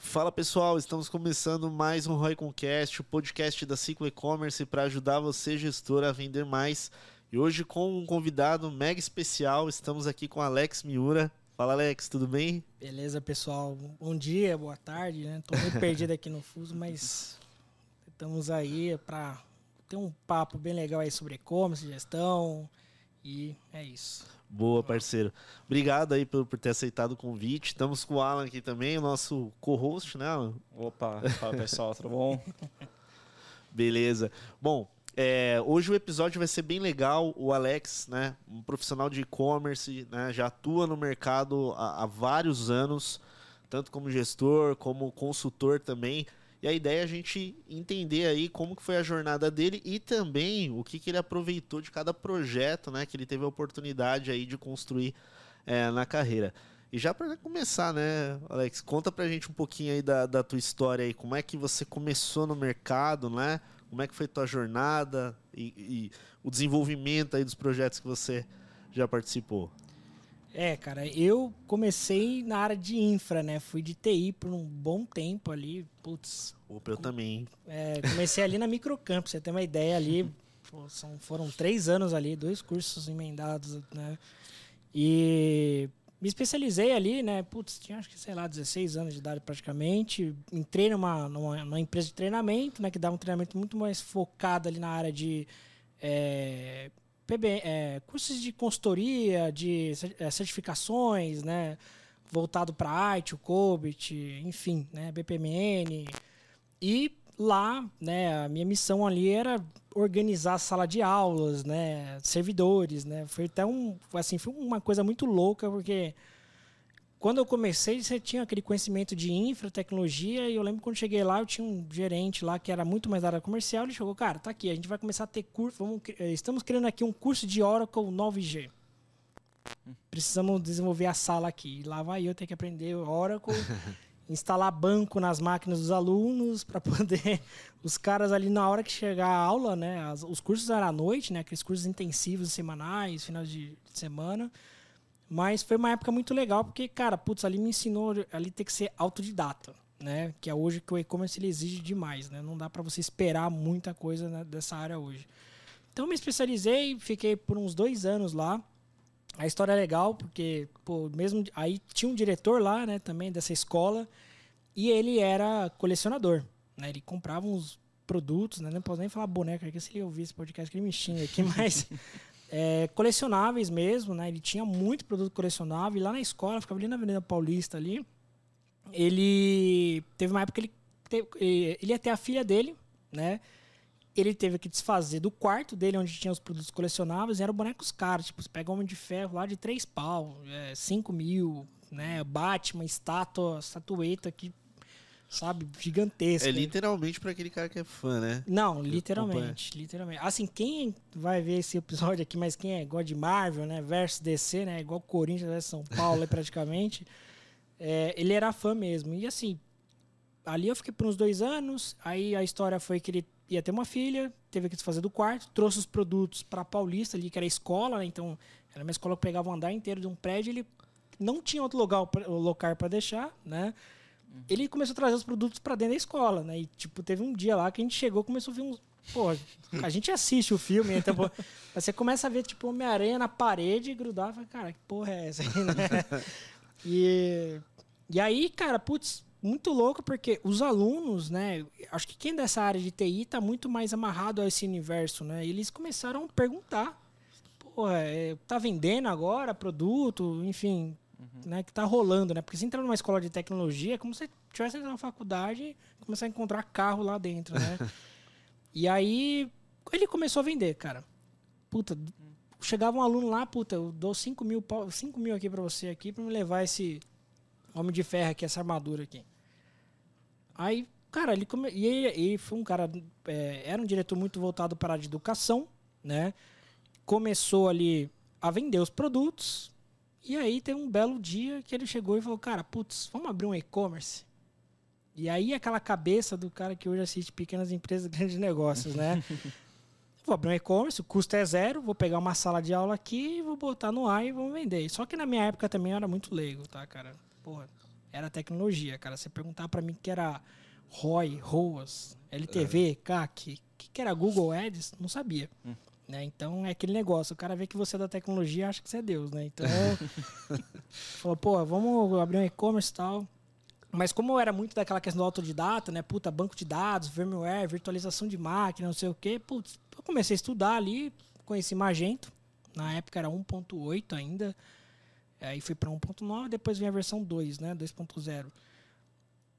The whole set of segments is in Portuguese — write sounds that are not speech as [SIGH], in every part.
Fala pessoal, estamos começando mais um Roy Concast, o podcast da Ciclo E-Commerce para ajudar você, gestor, a vender mais. E hoje com um convidado mega especial, estamos aqui com Alex Miura. Fala Alex, tudo bem? Beleza, pessoal. Bom dia, boa tarde, né? Tô meio perdido aqui no fuso, mas estamos aí para ter um papo bem legal aí sobre e-commerce, gestão e é isso. Boa, parceiro. Obrigado aí por, por ter aceitado o convite. Estamos com o Alan aqui também, o nosso co-host, né, Alan? Opa, fala pessoal, tudo bom? [LAUGHS] Beleza. Bom, é, hoje o episódio vai ser bem legal. O Alex, né, um profissional de e-commerce, né, já atua no mercado há, há vários anos, tanto como gestor, como consultor também. E a ideia é a gente entender aí como que foi a jornada dele e também o que, que ele aproveitou de cada projeto, né? Que ele teve a oportunidade aí de construir é, na carreira. E já para começar, né, Alex, conta pra gente um pouquinho aí da, da tua história aí, como é que você começou no mercado, né? Como é que foi tua jornada e, e o desenvolvimento aí dos projetos que você já participou? É, cara, eu comecei na área de infra, né? Fui de TI por um bom tempo ali. Putz. Opa, eu também. É, comecei ali na Microcamp, você tem uma ideia ali. Pô, são, foram três anos ali, dois cursos emendados, né? E me especializei ali, né? Putz, tinha acho que, sei lá, 16 anos de idade praticamente. Entrei numa, numa, numa empresa de treinamento, né? Que dava um treinamento muito mais focado ali na área de. É, PB, é, cursos de consultoria, de é, certificações, né? Voltado para arte, o COBIT, enfim, né? BPMN. E lá, né, a minha missão ali era organizar a sala de aulas, né, servidores, né? Foi até um, assim, foi uma coisa muito louca porque quando eu comecei, você tinha aquele conhecimento de infra, tecnologia, e eu lembro quando cheguei lá, eu tinha um gerente lá que era muito mais da área comercial, ele chegou, cara, tá aqui, a gente vai começar a ter curso, vamos, eh, estamos criando aqui um curso de Oracle 9G. Precisamos desenvolver a sala aqui. E lá vai eu ter que aprender Oracle, [LAUGHS] instalar banco nas máquinas dos alunos para [LAUGHS] poder os caras ali na hora que chegar a aula, né, as, os cursos eram à noite, né, aqueles cursos intensivos semanais, final de, de semana. Mas foi uma época muito legal, porque, cara, putz, ali me ensinou ali ter que ser autodidata, né? Que é hoje que o e-commerce exige demais, né? Não dá para você esperar muita coisa né, dessa área hoje. Então me especializei, fiquei por uns dois anos lá. A história é legal, porque, pô, mesmo. Aí tinha um diretor lá, né, também dessa escola, e ele era colecionador, né? Ele comprava uns produtos, né? Não posso nem falar boneca aqui, se ele ouvir esse podcast, que ele me xinga aqui, [LAUGHS] mas é, colecionáveis mesmo, né? Ele tinha muito produto colecionável. E lá na escola, ficava ali na Avenida Paulista ali. Ele teve uma época que ele, teve, ele ia ter a filha dele, né? Ele teve que desfazer do quarto dele, onde tinha os produtos colecionáveis, e eram bonecos caros. Tipo, você pega um Homem de Ferro lá de 3 pau, é, 5 mil, né? Batman, estátua, estatueta que sabe, gigantesca. É literalmente para aquele cara que é fã, né? Não, literalmente, literalmente. Assim, quem vai ver esse episódio aqui, mas quem é igual de Marvel, né, versus DC, né, igual Corinthians versus São Paulo, praticamente, [LAUGHS] é, ele era fã mesmo. E assim, ali eu fiquei por uns dois anos, aí a história foi que ele ia ter uma filha, teve que se fazer do quarto, trouxe os produtos para Paulista ali, que era a escola, né, então era uma escola que pegava o andar inteiro de um prédio, ele não tinha outro lugar, local para deixar, né? Uhum. Ele começou a trazer os produtos para dentro da escola, né? E, tipo, teve um dia lá que a gente chegou começou a ver uns. Pô, a gente assiste o filme, então, pô, você começa a ver, tipo, Homem-Aranha na parede e grudar, fala, cara, que porra é essa aí, né? [LAUGHS] e, e aí, cara, putz, muito louco, porque os alunos, né? Acho que quem dessa área de TI tá muito mais amarrado a esse universo, né? E eles começaram a perguntar. Porra, é, tá vendendo agora produto, enfim, uhum. né, que está rolando, né? Porque se entrar numa escola de tecnologia, é como se tivesse entrado na faculdade e começar a encontrar carro lá dentro, né? [LAUGHS] e aí ele começou a vender, cara. Puta, chegava um aluno lá, puta, eu dou 5 mil, 5 mil aqui para você aqui para me levar esse homem de ferro aqui, essa armadura aqui. Aí, cara, ele come... e ele, ele foi um cara, é, era um diretor muito voltado para a área de educação, né? Começou ali a vender os produtos, e aí tem um belo dia que ele chegou e falou, cara, putz, vamos abrir um e-commerce? E aí aquela cabeça do cara que hoje assiste pequenas empresas, [LAUGHS] grandes negócios, né? [LAUGHS] vou abrir um e-commerce, o custo é zero, vou pegar uma sala de aula aqui, vou botar no ar e vamos vender. Só que na minha época também eu era muito leigo, tá, cara? Porra, era tecnologia, cara. Você perguntar para mim que era ROI, ROAS, LTV, CAC, o que, que era Google Ads, não sabia. Hum. Né? Então é aquele negócio, o cara vê que você é da tecnologia acha que você é Deus, né? Então, [LAUGHS] falou, pô, vamos abrir um e-commerce e tal. Mas como eu era muito daquela questão do autodidata, né? Puta, banco de dados, firmware, virtualização de máquina, não sei o quê. Putz, eu comecei a estudar ali, conheci Magento. Na época era 1.8 ainda. Aí fui para 1.9, depois veio a versão 2, né? 2.0.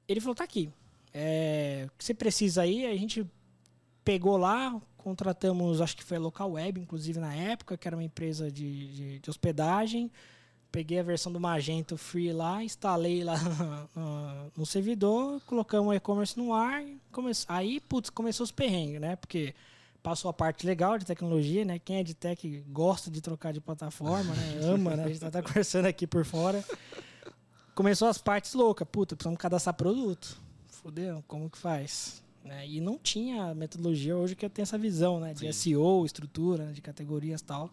Ele falou, tá aqui. É, o que você precisa aí, a gente pegou lá, contratamos, acho que foi a Local Web, inclusive na época, que era uma empresa de, de, de hospedagem. Peguei a versão do Magento Free lá, instalei lá [LAUGHS] no, no servidor, colocamos o e-commerce no ar. Come... Aí, putz, começou os perrengues, né? Porque passou a parte legal de tecnologia, né? Quem é de tech gosta de trocar de plataforma, né? [LAUGHS] Ama, né? A gente tá, conversando aqui por fora. Começou as partes loucas. Puta, precisamos cadastrar produto. Fudeu, como que faz? Né? E não tinha metodologia hoje que eu tenho essa visão, né? De Sim. SEO, estrutura, né? de categorias e tal.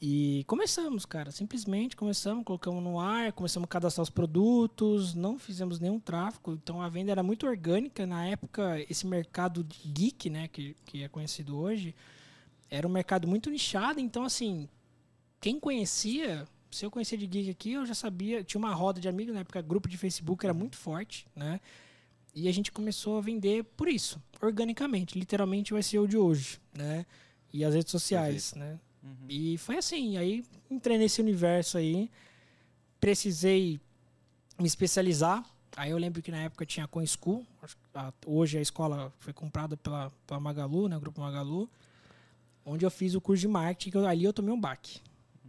E começamos, cara. Simplesmente começamos, colocamos no ar, começamos a cadastrar os produtos, não fizemos nenhum tráfego. Então a venda era muito orgânica. Na época, esse mercado geek, né, que, que é conhecido hoje, era um mercado muito nichado. Então, assim, quem conhecia, se eu conhecia de geek aqui, eu já sabia. Tinha uma roda de amigos, na época, grupo de Facebook era muito forte, né? E a gente começou a vender por isso, organicamente, literalmente o SEO de hoje, né? E as redes sociais, Perfeito. né? Uhum. E foi assim, aí entrei nesse universo aí, precisei me especializar. Aí eu lembro que na época tinha a Com School, hoje a escola foi comprada pela, pela Magalu, né, o grupo Magalu, onde eu fiz o curso de marketing, que eu, ali eu tomei um baque.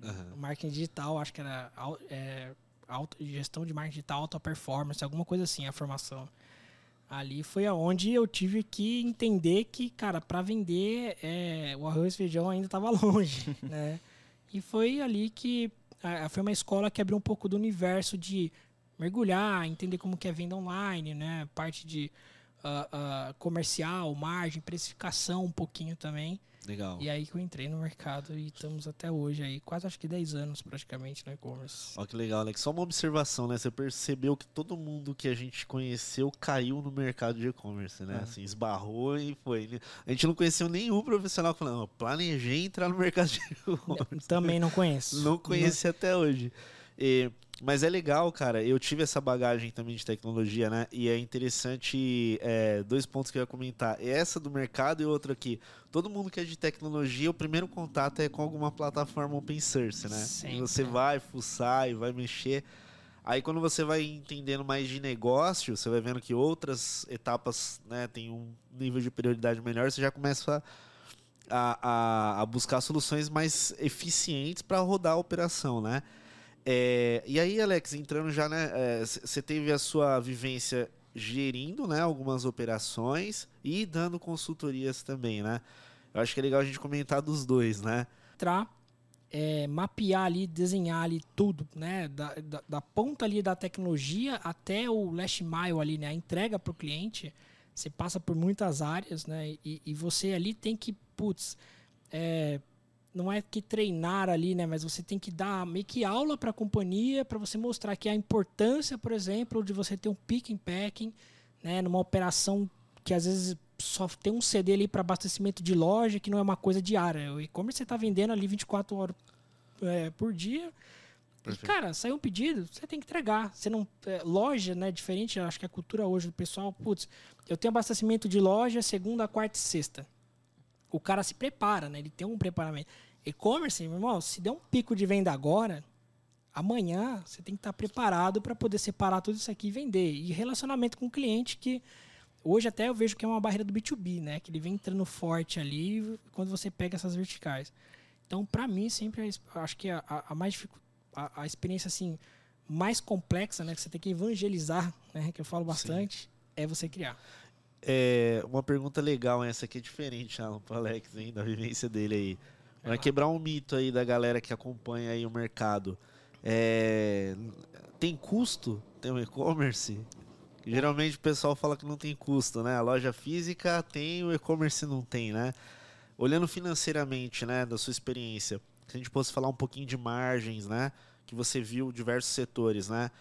Uhum. Marketing digital, acho que era é, auto, gestão de marketing digital, alta performance, alguma coisa assim, a formação. Ali foi aonde eu tive que entender que, cara, para vender é, o arroz e feijão ainda estava [LAUGHS] longe, né? E foi ali que a, foi uma escola que abriu um pouco do universo de mergulhar, entender como que é venda online, né? Parte de uh, uh, comercial, margem, precificação um pouquinho também. Legal. E aí que eu entrei no mercado e estamos até hoje aí, quase acho que 10 anos praticamente no e-commerce. Olha que legal, Alex. Só uma observação, né? Você percebeu que todo mundo que a gente conheceu caiu no mercado de e-commerce, né? É. Assim, esbarrou e foi. A gente não conheceu nenhum profissional falando, planejei entrar no mercado de e-commerce. Também não conheço. Não conheci não. até hoje. E, mas é legal, cara. Eu tive essa bagagem também de tecnologia, né? E é interessante. É, dois pontos que eu ia comentar. Essa do mercado e outra aqui. Todo mundo que é de tecnologia, o primeiro contato é com alguma plataforma open source, né? Sempre. Você vai fuçar e vai mexer. Aí quando você vai entendendo mais de negócio, você vai vendo que outras etapas né, tem um nível de prioridade melhor, você já começa a, a, a buscar soluções mais eficientes para rodar a operação, né? É, e aí, Alex, entrando já, né? Você é, teve a sua vivência gerindo né, algumas operações e dando consultorias também, né? Eu acho que é legal a gente comentar dos dois, né? Entrar, é, mapear ali, desenhar ali tudo, né? Da, da, da, ponta ali da tecnologia até o last mile ali, né? A entrega para o cliente. Você passa por muitas áreas, né? E, e você ali tem que, putz, é, não é que treinar ali, né? Mas você tem que dar meio que aula para a companhia para você mostrar que a importância, por exemplo, de você ter um pick and packing, né? Numa operação que às vezes só tem um CD ali para abastecimento de loja, que não é uma coisa diária. O e-commerce você está vendendo ali 24 horas é, por dia. E, cara, saiu um pedido, você tem que entregar. Você não. É, loja, né? Diferente, acho que a cultura hoje do pessoal, putz, eu tenho abastecimento de loja segunda, quarta e sexta. O cara se prepara, né? Ele tem um preparamento. E-commerce, meu irmão, se der um pico de venda agora, amanhã você tem que estar preparado para poder separar tudo isso aqui e vender. E relacionamento com o cliente que hoje até eu vejo que é uma barreira do B2B, né? Que ele vem entrando forte ali quando você pega essas verticais. Então, para mim, sempre acho que a, a mais a, a, experiência assim mais complexa, né, que você tem que evangelizar, né, que eu falo bastante, Sim. é você criar. É uma pergunta legal essa aqui é diferente, Alan, pro Alex, hein, da vivência dele aí. Vai quebrar um mito aí da galera que acompanha aí o mercado. É... Tem custo ter um e-commerce? Geralmente o pessoal fala que não tem custo, né? A loja física tem, o e-commerce não tem, né? Olhando financeiramente, né, da sua experiência, se a gente fosse falar um pouquinho de margens, né? Que você viu diversos setores, né?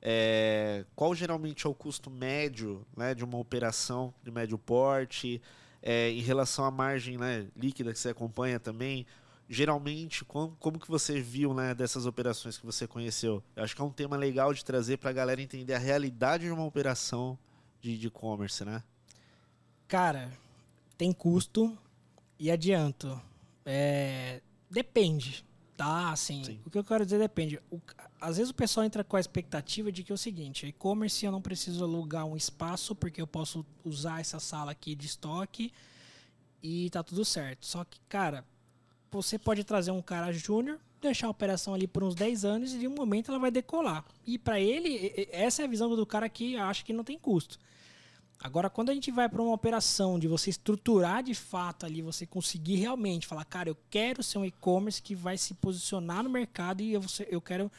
É, qual geralmente é o custo médio né, de uma operação de médio porte? É, em relação à margem né, líquida que você acompanha também, geralmente, como, como que você viu né, dessas operações que você conheceu? Eu acho que é um tema legal de trazer para a galera entender a realidade de uma operação de e-commerce, né? Cara, tem custo e adianto. É, depende, tá? Assim, Sim. o que eu quero dizer depende. O, às vezes o pessoal entra com a expectativa de que é o seguinte: e-commerce eu não preciso alugar um espaço porque eu posso usar essa sala aqui de estoque e tá tudo certo. Só que, cara, você pode trazer um cara júnior, deixar a operação ali por uns 10 anos e de um momento ela vai decolar. E para ele, essa é a visão do cara que acha que não tem custo. Agora, quando a gente vai para uma operação de você estruturar de fato ali, você conseguir realmente falar, cara, eu quero ser um e-commerce que vai se posicionar no mercado e eu, eu quero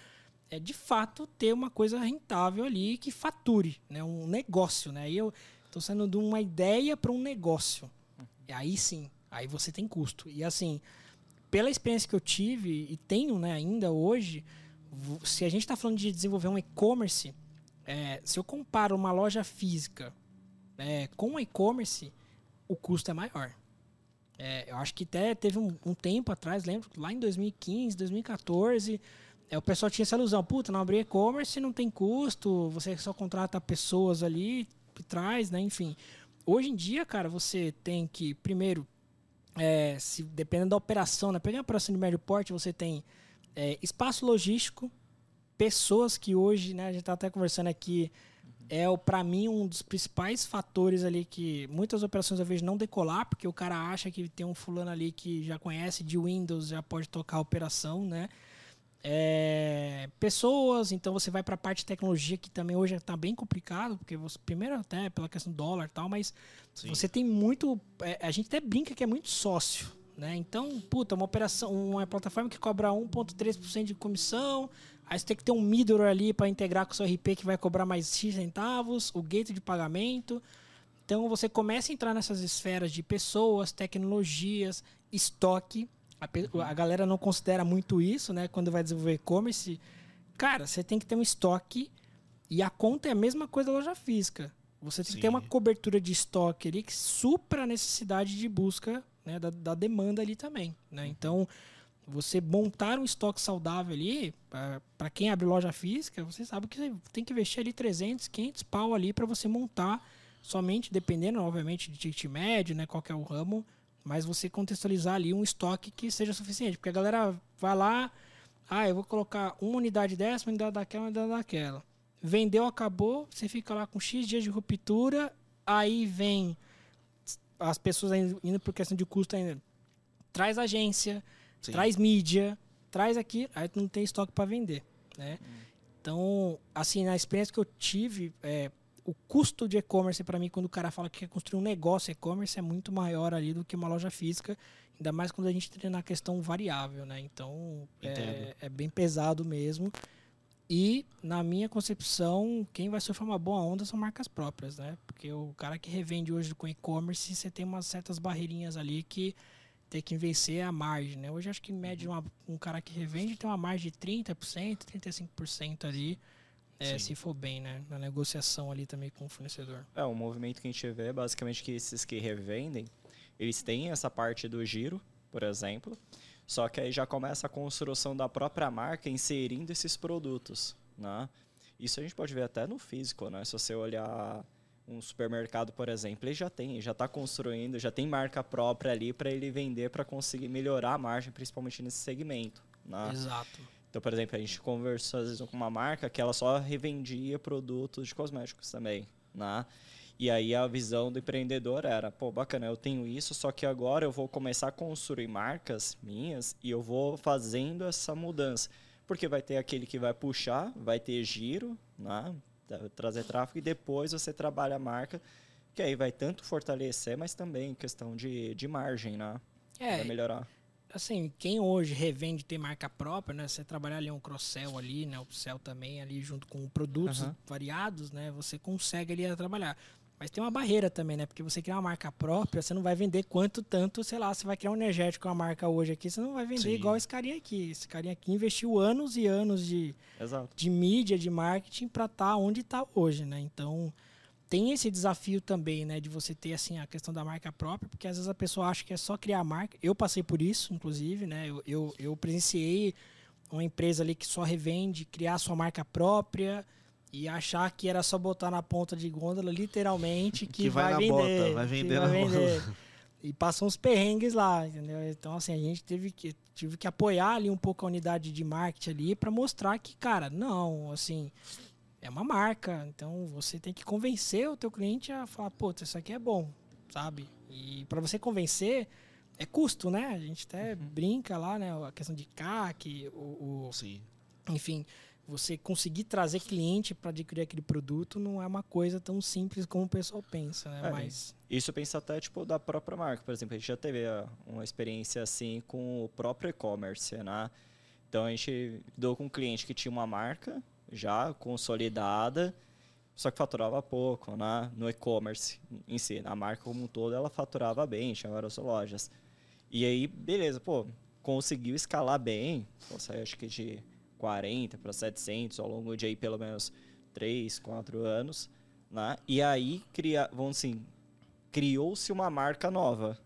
é, de fato ter uma coisa rentável ali que fature, né? um negócio. Né? E eu estou saindo de uma ideia para um negócio. E aí sim, aí você tem custo. E assim, pela experiência que eu tive e tenho né, ainda hoje, se a gente está falando de desenvolver um e-commerce, é, se eu comparo uma loja física é, com e-commerce, o custo é maior. É, eu acho que até teve um, um, tempo atrás, lembro, lá em 2015, 2014, é, o pessoal tinha essa ilusão, puta, não abrir e-commerce não tem custo, você só contrata pessoas ali por trás, né? Enfim. Hoje em dia, cara, você tem que, primeiro, é, se, dependendo da operação, né? Pegando a operação de médio porte, você tem é, espaço logístico, pessoas que hoje, né, a gente está até conversando aqui, é para mim um dos principais fatores ali que muitas operações eu vejo não decolar, porque o cara acha que tem um fulano ali que já conhece de Windows, já pode tocar a operação, né? É, pessoas, então você vai para a parte de tecnologia que também hoje está bem complicado, porque você primeiro até pela questão do dólar e tal, mas Sim. você tem muito, é, a gente até brinca que é muito sócio, né? Então, puta, uma operação, uma plataforma que cobra 1.3% de comissão, Aí você tem que ter um middle ali para integrar com o seu RP que vai cobrar mais X centavos, o gateway de pagamento. Então você começa a entrar nessas esferas de pessoas, tecnologias, estoque. A, a galera não considera muito isso, né? Quando vai desenvolver e-commerce. Cara, você tem que ter um estoque e a conta é a mesma coisa da loja física. Você tem Sim. que ter uma cobertura de estoque ali que supra a necessidade de busca né, da, da demanda ali também. Né? Então, você montar um estoque saudável ali, para quem abre loja física, você sabe que você tem que investir ali 300, 500 pau ali para você montar, somente dependendo, obviamente, de ticket médio, né, qual é o ramo, mas você contextualizar ali um estoque que seja suficiente. Porque a galera vai lá, ah, eu vou colocar uma unidade dessa, uma unidade daquela, uma unidade daquela. Vendeu, acabou, você fica lá com X dias de ruptura, aí vem as pessoas indo por questão de custo ainda. Traz agência, Sim. traz mídia, traz aqui, aí tu não tem estoque para vender, né? Hum. Então, assim, na experiência que eu tive, é, o custo de e-commerce para mim, quando o cara fala que quer construir um negócio e-commerce, é muito maior ali do que uma loja física, ainda mais quando a gente entra na questão variável, né? Então, é, é, bem pesado mesmo. E, na minha concepção, quem vai surfar uma boa onda são marcas próprias, né? Porque o cara que revende hoje com e-commerce, você tem umas certas barreirinhas ali que ter que vencer a margem, né? Hoje acho que em média uma, um cara que revende tem uma margem de 30%, 35% ali, é, se for bem, né? Na negociação ali também com o fornecedor. É, o movimento que a gente vê é basicamente que esses que revendem, eles têm essa parte do giro, por exemplo, só que aí já começa a construção da própria marca inserindo esses produtos, né? Isso a gente pode ver até no físico, né? Se você olhar um supermercado, por exemplo, ele já tem, já está construindo, já tem marca própria ali para ele vender para conseguir melhorar a margem, principalmente nesse segmento. Né? Exato. Então, por exemplo, a gente conversou às vezes com uma marca que ela só revendia produtos de cosméticos também, né? E aí a visão do empreendedor era, pô, bacana, eu tenho isso, só que agora eu vou começar a construir marcas minhas e eu vou fazendo essa mudança. Porque vai ter aquele que vai puxar, vai ter giro, né? trazer tráfego e depois você trabalha a marca, que aí vai tanto fortalecer, mas também questão de, de margem, né? É, melhorar. Assim, quem hoje revende tem marca própria, né? Você trabalhar ali um cross-sell ali, né? O sell também ali junto com produtos uhum. variados, né? Você consegue ali trabalhar. Mas tem uma barreira também, né? Porque você criar uma marca própria, você não vai vender quanto tanto, sei lá, você vai criar um energético, uma marca hoje aqui, você não vai vender Sim. igual esse carinha aqui. Esse carinha aqui investiu anos e anos de, Exato. de mídia, de marketing para estar onde está hoje, né? Então, tem esse desafio também, né, de você ter assim a questão da marca própria, porque às vezes a pessoa acha que é só criar a marca. Eu passei por isso, inclusive, né? Eu, eu, eu presenciei uma empresa ali que só revende, criar sua marca própria e achar que era só botar na ponta de gôndola, literalmente, que, Que vai vai, na vender, bota, vai vender vai vender. E passam uns perrengues lá, entendeu? Então, assim, a gente teve que, tive que apoiar ali um pouco a unidade de marketing ali para mostrar que, cara, não, assim, é uma marca. Então, você tem que convencer o teu cliente a falar, pô, isso aqui é bom, sabe? E para você convencer, é custo, né? A gente até brinca lá, né? A questão de CAC, o, o- Sim. enfim, você conseguir trazer cliente para adquirir aquele produto não é uma coisa tão simples como o pessoal pensa, né? É, Mas Isso pensa até, tipo, da própria marca. Por exemplo, a gente já teve ah, uma experiência assim com o próprio e-commerce, né? Então, a gente lidou com um cliente que tinha uma marca já consolidada, só que faturava pouco, né? No e-commerce em si. A marca como um todo, ela faturava bem, tinha várias lojas. E aí, beleza, pô, conseguiu escalar bem. Saiu acho que de 40 para 700 ao longo de aí pelo menos 3, 4 anos, né? E aí, cria, vamos assim, criou-se uma marca nova,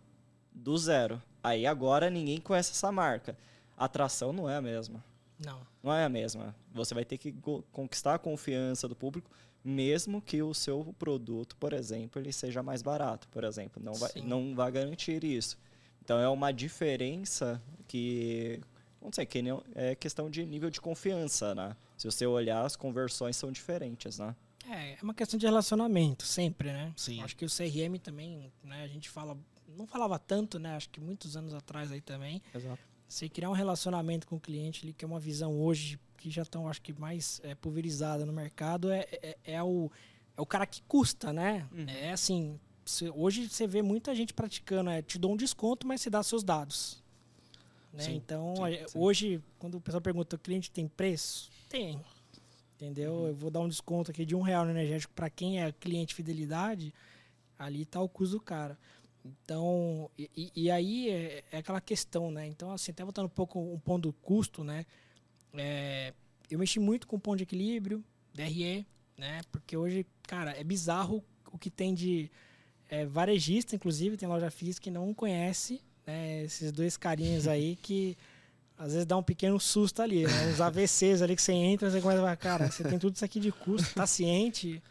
do zero. Aí agora ninguém conhece essa marca. A atração não é a mesma. Não. Não é a mesma. Você vai ter que conquistar a confiança do público, mesmo que o seu produto, por exemplo, ele seja mais barato, por exemplo. Não vai, Sim. não vai garantir isso. Então é uma diferença que, não sei, que nem- é questão de nível de confiança, né? Se você olhar, as conversões são diferentes, né? É, é uma questão de relacionamento, sempre, né? Sim. Acho que o CRM também, né? A gente fala, não falava tanto, né? Acho que muitos anos atrás aí também. Exato. Você criar um relacionamento com o cliente ali, que é uma visão hoje que já estão, acho que, mais é, pulverizada no mercado, é, é, é o, é o cara que custa, né? Uhum. É assim, cê- hoje você vê muita gente praticando, é, te dou um desconto, mas você dá seus dados. Né? Sim, então, sim, a- sim. hoje, quando o pessoal pergunta, o cliente tem preço? Tem. Entendeu? Uhum. Eu vou dar um desconto aqui de um real no energético para quem é cliente fidelidade, ali tá o custo do cara. Então, e, e- aí é, é aquela questão, né? Então, assim, até voltando um pouco um ponto do custo, né? É, eu mexi muito com ponto de equilíbrio, DRE, né? Porque hoje, cara, é bizarro o que tem de é, varejista, inclusive, tem loja física que não conhece, né? Esses dois carinhas aí [LAUGHS] que às vezes dá um pequeno susto ali, né? Uns AVCs ali que você entra, você começa a falar, cara, você tem tudo isso aqui de custo, tá ciente?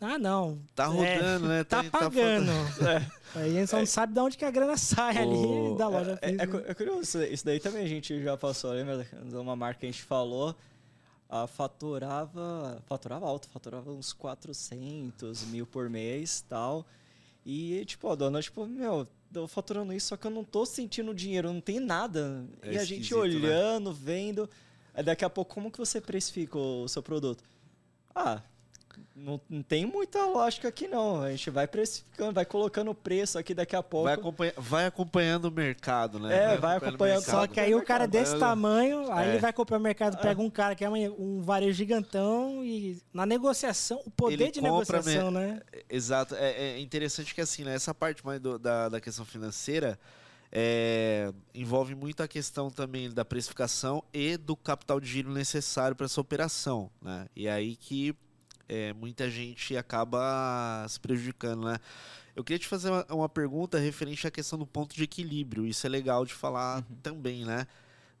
Ah, não. Tá É, rodando, né? Tá Tem- pagando. faltando- Aí a gente só não sabe de onde que a grana sai O- ali da loja é, é, cu- é curioso, isso- daí também a gente já passou, lembra de uma marca que a gente falou, a faturava, faturava alto, faturava uns 400 mil por mês tal, e tipo, a dona, tipo, meu, tô faturando isso, só que eu não tô sentindo dinheiro, não tem nada, É e a gente né? olhando, vendo, aí daqui a pouco, como que você precifica o seu produto? Ah... Não, não tem muita lógica aqui não. A gente vai precificando, vai colocando o preço aqui daqui a pouco. Vai, acompanha- vai acompanhando o mercado, né? É, vai o acompanhando. mercado. Só que aí o cara desse Vai- tamanho, aí É. ele vai comprar o mercado, pega um cara que é um varejo gigantão e na negociação, o poder Ele de negociação, né? Exato. É, é interessante que assim, né, essa parte mais do- da, da questão financeira é, envolve muito a questão também da precificação e do capital de giro necessário para essa operação, né? E aí que é, muita gente acaba se prejudicando, né? Eu queria te fazer uma, uma pergunta referente à questão do ponto de equilíbrio. Isso é legal de falar também, né?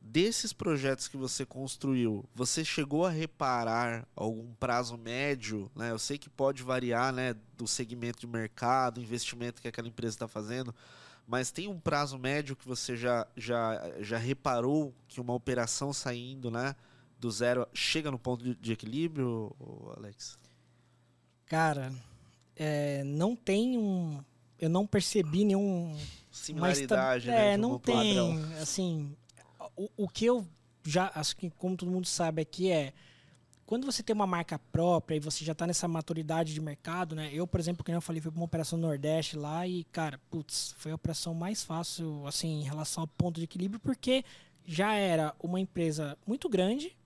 Desses projetos que você construiu, você chegou a reparar algum prazo médio? Né? Eu sei que pode variar né, do segmento de mercado, investimento que aquela empresa está fazendo, mas tem um prazo médio que você já, já, já reparou que uma operação saindo né, do zero chega no ponto de, de equilíbrio, Alex? Cara, é, não tem um. Eu não percebi nenhum. Similaridade, mas, né? É, não tem. padrão. Assim, o, o que eu já. Acho que, como todo mundo sabe aqui, é. Quando você tem uma marca própria e você já está nessa maturidade de mercado, né? Eu, por exemplo, que eu falei, fui para uma operação no Nordeste lá e, cara, putz, foi a operação mais fácil, assim, em relação ao ponto de equilíbrio, porque já era uma empresa muito grande,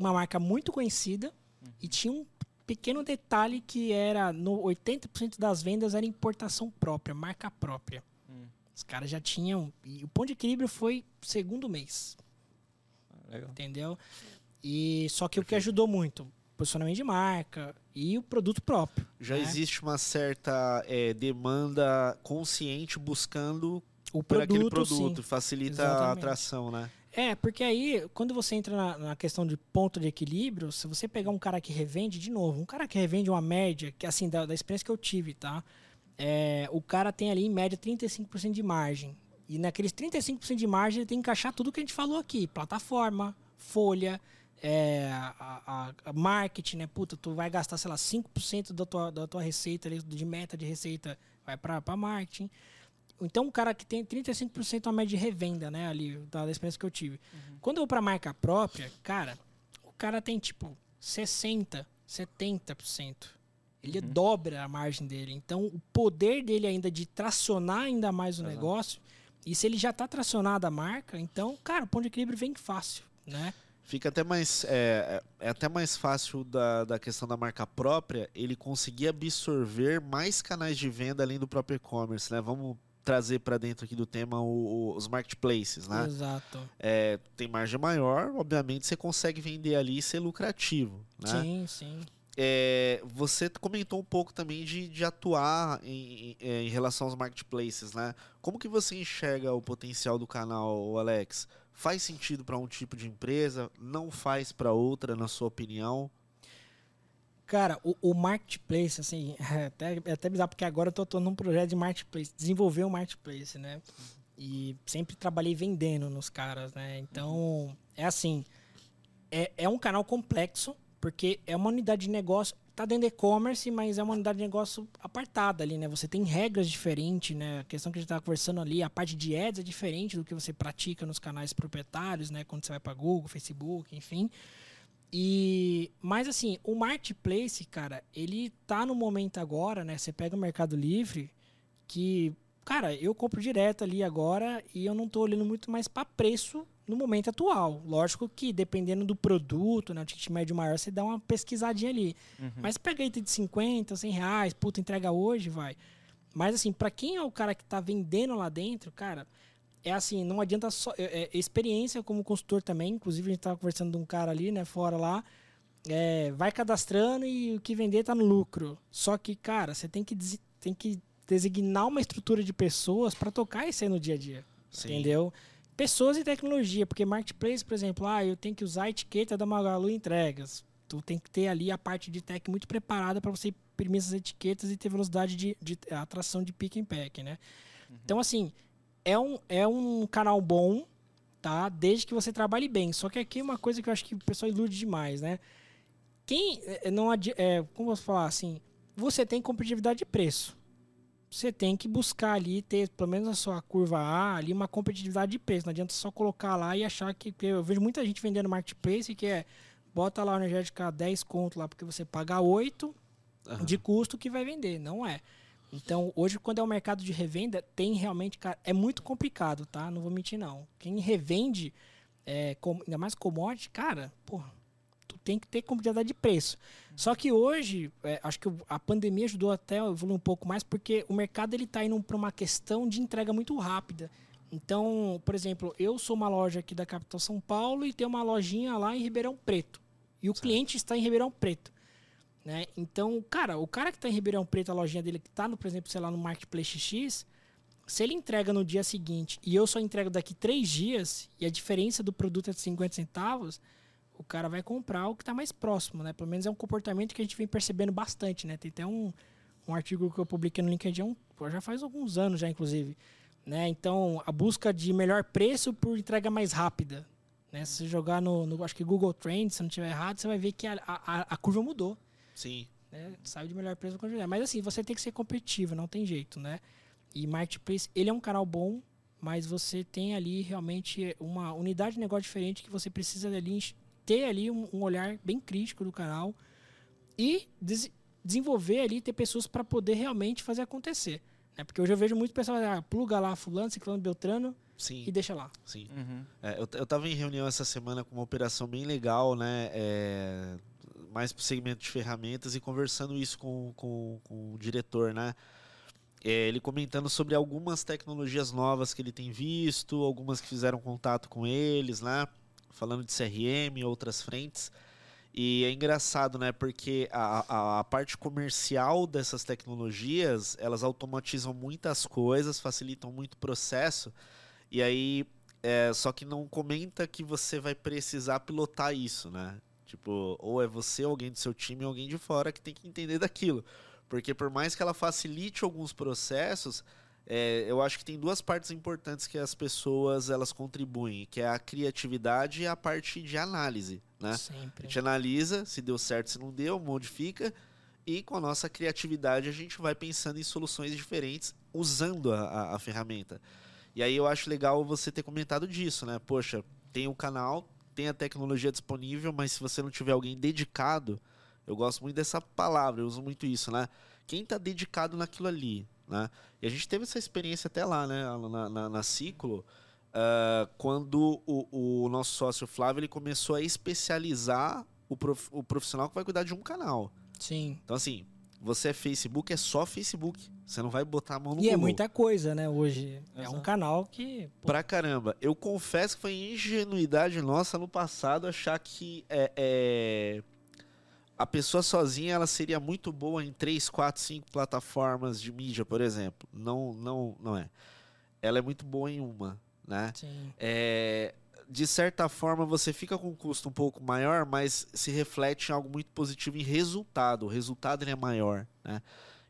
uma marca muito conhecida e tinha um pequeno detalhe que era no 80% das vendas era importação própria, marca própria. Hum. Os caras já tinham. E o ponto de equilíbrio foi segundo mês. Legal. Entendeu? E só que o que ajudou muito, posicionamento de marca e o produto próprio. Já né? existe uma certa é, demanda consciente buscando o por aquele produto, sim. produto, facilita a Exatamente. atração, né? É, porque aí, quando você entra na, na questão de ponto de equilíbrio, se você pegar um cara que revende, de novo, um cara que revende uma média, que assim, da, da experiência que eu tive, tá? É, o cara tem ali, em média, 35% de margem. E naqueles 35% de margem, ele tem que encaixar tudo que a gente falou aqui. Plataforma, folha, é, a, a- a marketing, né? Puta, tu vai gastar, sei lá, 5% da tua, da tua receita, de meta de receita, vai pra marketing. Então, um cara que tem 35% a média de revenda, né, ali, da, da experiência que eu tive. Quando eu vou pra marca própria, cara, o cara tem, tipo, 60%, 70%. Ele dobra a margem dele. Então, o poder dele ainda de tracionar ainda mais o Exato. negócio, e se ele já tá tracionado a marca, então, cara, o ponto de equilíbrio vem fácil, né? Fica até mais. É, é é até mais fácil da, da questão da marca própria ele conseguir absorver mais canais de venda além do próprio e-commerce, né? Vamos trazer para dentro aqui do tema o- o- os marketplaces, né? Exato. É, tem margem maior, obviamente você consegue vender ali e ser lucrativo, né? Sim, sim. É, você comentou um pouco também de, de atuar em, em- em relação aos marketplaces, né? Como que você enxerga o potencial do canal, Alex? Faz sentido para um tipo de empresa? Não faz para outra, na sua opinião? Cara, o, o marketplace, assim, [LAUGHS] é até, é até bizarro, porque agora eu tô atuando num projeto de marketplace, desenvolver um marketplace, né? E sempre trabalhei vendendo nos caras, né? Então, é assim, é, é um canal complexo, porque é uma unidade de negócio, tá dentro do e-commerce, mas é uma unidade de negócio apartada ali, né? Você tem regras diferentes, né? A questão que a gente tava conversando ali, a parte de ads é diferente do que você pratica nos canais proprietários, né? Quando você vai para Google, Facebook, enfim. E, mas assim, o marketplace, cara, ele tá no momento agora, né? Você pega o Mercado Livre, que, cara, eu compro direto ali agora e eu não tô olhando muito mais para preço no momento atual. Lógico que dependendo do produto, né? O ticket médio maior, você dá uma pesquisadinha ali. Mas pega item de 50, 100 reais, puta, entrega hoje, vai. Mas assim, para quem é o cara que tá vendendo lá dentro, cara, é assim, não adianta só. É, é experiência como consultor também. Inclusive, a gente tava conversando de um cara ali, né, fora lá. É, vai cadastrando e o que vender tá no lucro. Só que, cara, você tem que, tem que designar uma estrutura de pessoas para tocar isso aí no dia a dia. Entendeu? Pessoas e tecnologia, porque marketplace, por exemplo, ah, eu tenho que usar a etiqueta da Magalu Entregas. Tu tem que ter ali a parte de tech muito preparada para você imprimir essas etiquetas e ter velocidade de, de atração de pick and pack, né? Então, assim, é um, é um canal bom, tá? Desde que você trabalhe bem. Só que aqui é uma coisa que eu acho que o pessoal ilude demais, né? Quem é, não adi- é, como eu posso falar assim, você tem competitividade de preço. Você tem que buscar ali ter pelo menos a sua curva A ali uma competitividade de preço. Não adianta só colocar lá e achar que eu vejo muita gente vendendo marketplace que é bota lá o energética 10 conto lá porque você paga 8 Aham. de custo que vai vender, não é. Então, hoje, quando é o mercado de revenda, tem realmente, cara, é muito complicado, tá? Não vou mentir, não. Quem revende, é, com- ainda mais commodity, cara, porra, tu tem que ter competitividade de preço. Só que hoje, é, acho que a pandemia ajudou até a evoluir um pouco mais, porque o mercado ele tá indo para uma questão de entrega muito rápida. Então, por exemplo, eu sou uma loja aqui da capital São Paulo e tenho uma lojinha lá em Ribeirão Preto. E o cliente está em Ribeirão Preto. Né? Então, cara, o cara que está em Ribeirão Preto, a lojinha dele que está, no, por exemplo, sei lá, no Marketplace X, se ele entrega no dia seguinte e eu só entrego daqui três dias e a diferença do produto é de 50 centavos, o cara vai comprar o que está mais próximo, né? Pelo menos é um comportamento que a gente vem percebendo bastante, né? Tem até um, um artigo que eu publiquei no LinkedIn um- já faz alguns anos já, inclusive. Né? Então, a busca de melhor preço por entrega mais rápida. Né? Se você jogar no, no acho que Google Trends, se não estiver errado, você vai ver que a, a, a curva mudou Sim. né? Saiu de melhor preço para continuar. Mas assim, você tem que ser competitivo, não tem jeito, né? E Marketplace, ele é um canal bom, mas você tem ali realmente uma unidade de negócio diferente que você precisa ali ter ali um, um olhar bem crítico do canal e des- desenvolver ali, ter pessoas para poder realmente fazer acontecer. Né? Porque hoje eu vejo muito pessoal, ah, pluga lá fulano, ciclano, beltrano Sim. e deixa lá. Sim. Uhum. É, eu, eu tava em reunião essa semana com uma operação bem legal, né? é, mais para o segmento de ferramentas e conversando isso com, com, com o diretor, né? É, ele comentando sobre algumas tecnologias novas que ele tem visto, algumas que fizeram contato com eles, né? Falando de CRM, outras frentes. E é engraçado, né? Porque a, a, a, parte comercial dessas tecnologias, elas automatizam muitas coisas, facilitam muito o processo. E aí, é, só que não comenta que você vai precisar pilotar isso, né? Tipo, ou é você, alguém do seu time, alguém de fora que tem que entender daquilo. Porque por mais que ela facilite alguns processos, é, eu acho que tem duas partes importantes que as pessoas elas contribuem, que é a criatividade e a parte de análise, né? Sempre. A gente analisa se deu certo, se não deu, modifica e com a nossa criatividade a gente vai pensando em soluções diferentes usando a, a, a ferramenta. E aí eu acho legal você ter comentado disso, né? Poxa, tem o um canal, tem a tecnologia disponível, mas se você não tiver alguém dedicado, eu gosto muito dessa palavra, eu uso muito isso, né? Quem está dedicado naquilo ali, né? E a gente teve essa experiência até lá, né? Na, na, na Ciclo, uh, quando o, o, nosso sócio Flávio ele começou a especializar o, prof, o profissional que vai cuidar de um canal. Sim. Então, assim, você é Facebook, é só Facebook. Você não vai botar a mão no E Google. é muita coisa, né, hoje. Exato. É um canal que... Pô... Pra caramba. Eu confesso que foi ingenuidade nossa no passado achar que é, é... a pessoa sozinha ela seria muito boa em 3, 4, 5 plataformas de mídia, por exemplo. Não, não, não é. Ela é muito boa em uma, né? Sim. É de certa forma você fica com um custo um pouco maior, mas se reflete em algo muito positivo em resultado. O resultado ele é maior, né?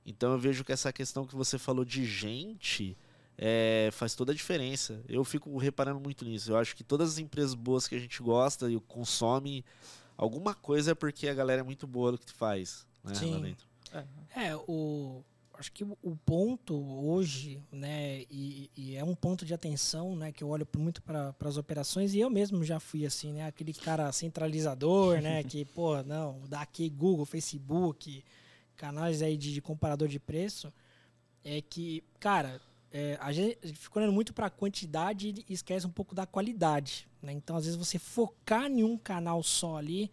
Então eu vejo que essa questão que você falou de gente é, faz toda a diferença. Eu fico reparando muito nisso. Eu acho que todas as empresas boas que a gente gosta e consome, alguma coisa é porque a galera é muito boa no que faz, né? Sim. É. é, o acho que o ponto hoje, né, e, e, é um ponto de atenção, né, que eu olho muito para as operações e eu mesmo já fui assim, né, aquele cara centralizador, né, [LAUGHS] que pô, não, daqui Google, Facebook, canais aí de, de comparador de preço, é que, cara, é, a gente fica olhando muito para a quantidade e esquece um pouco da qualidade, né? Então, às vezes você focar em um canal só ali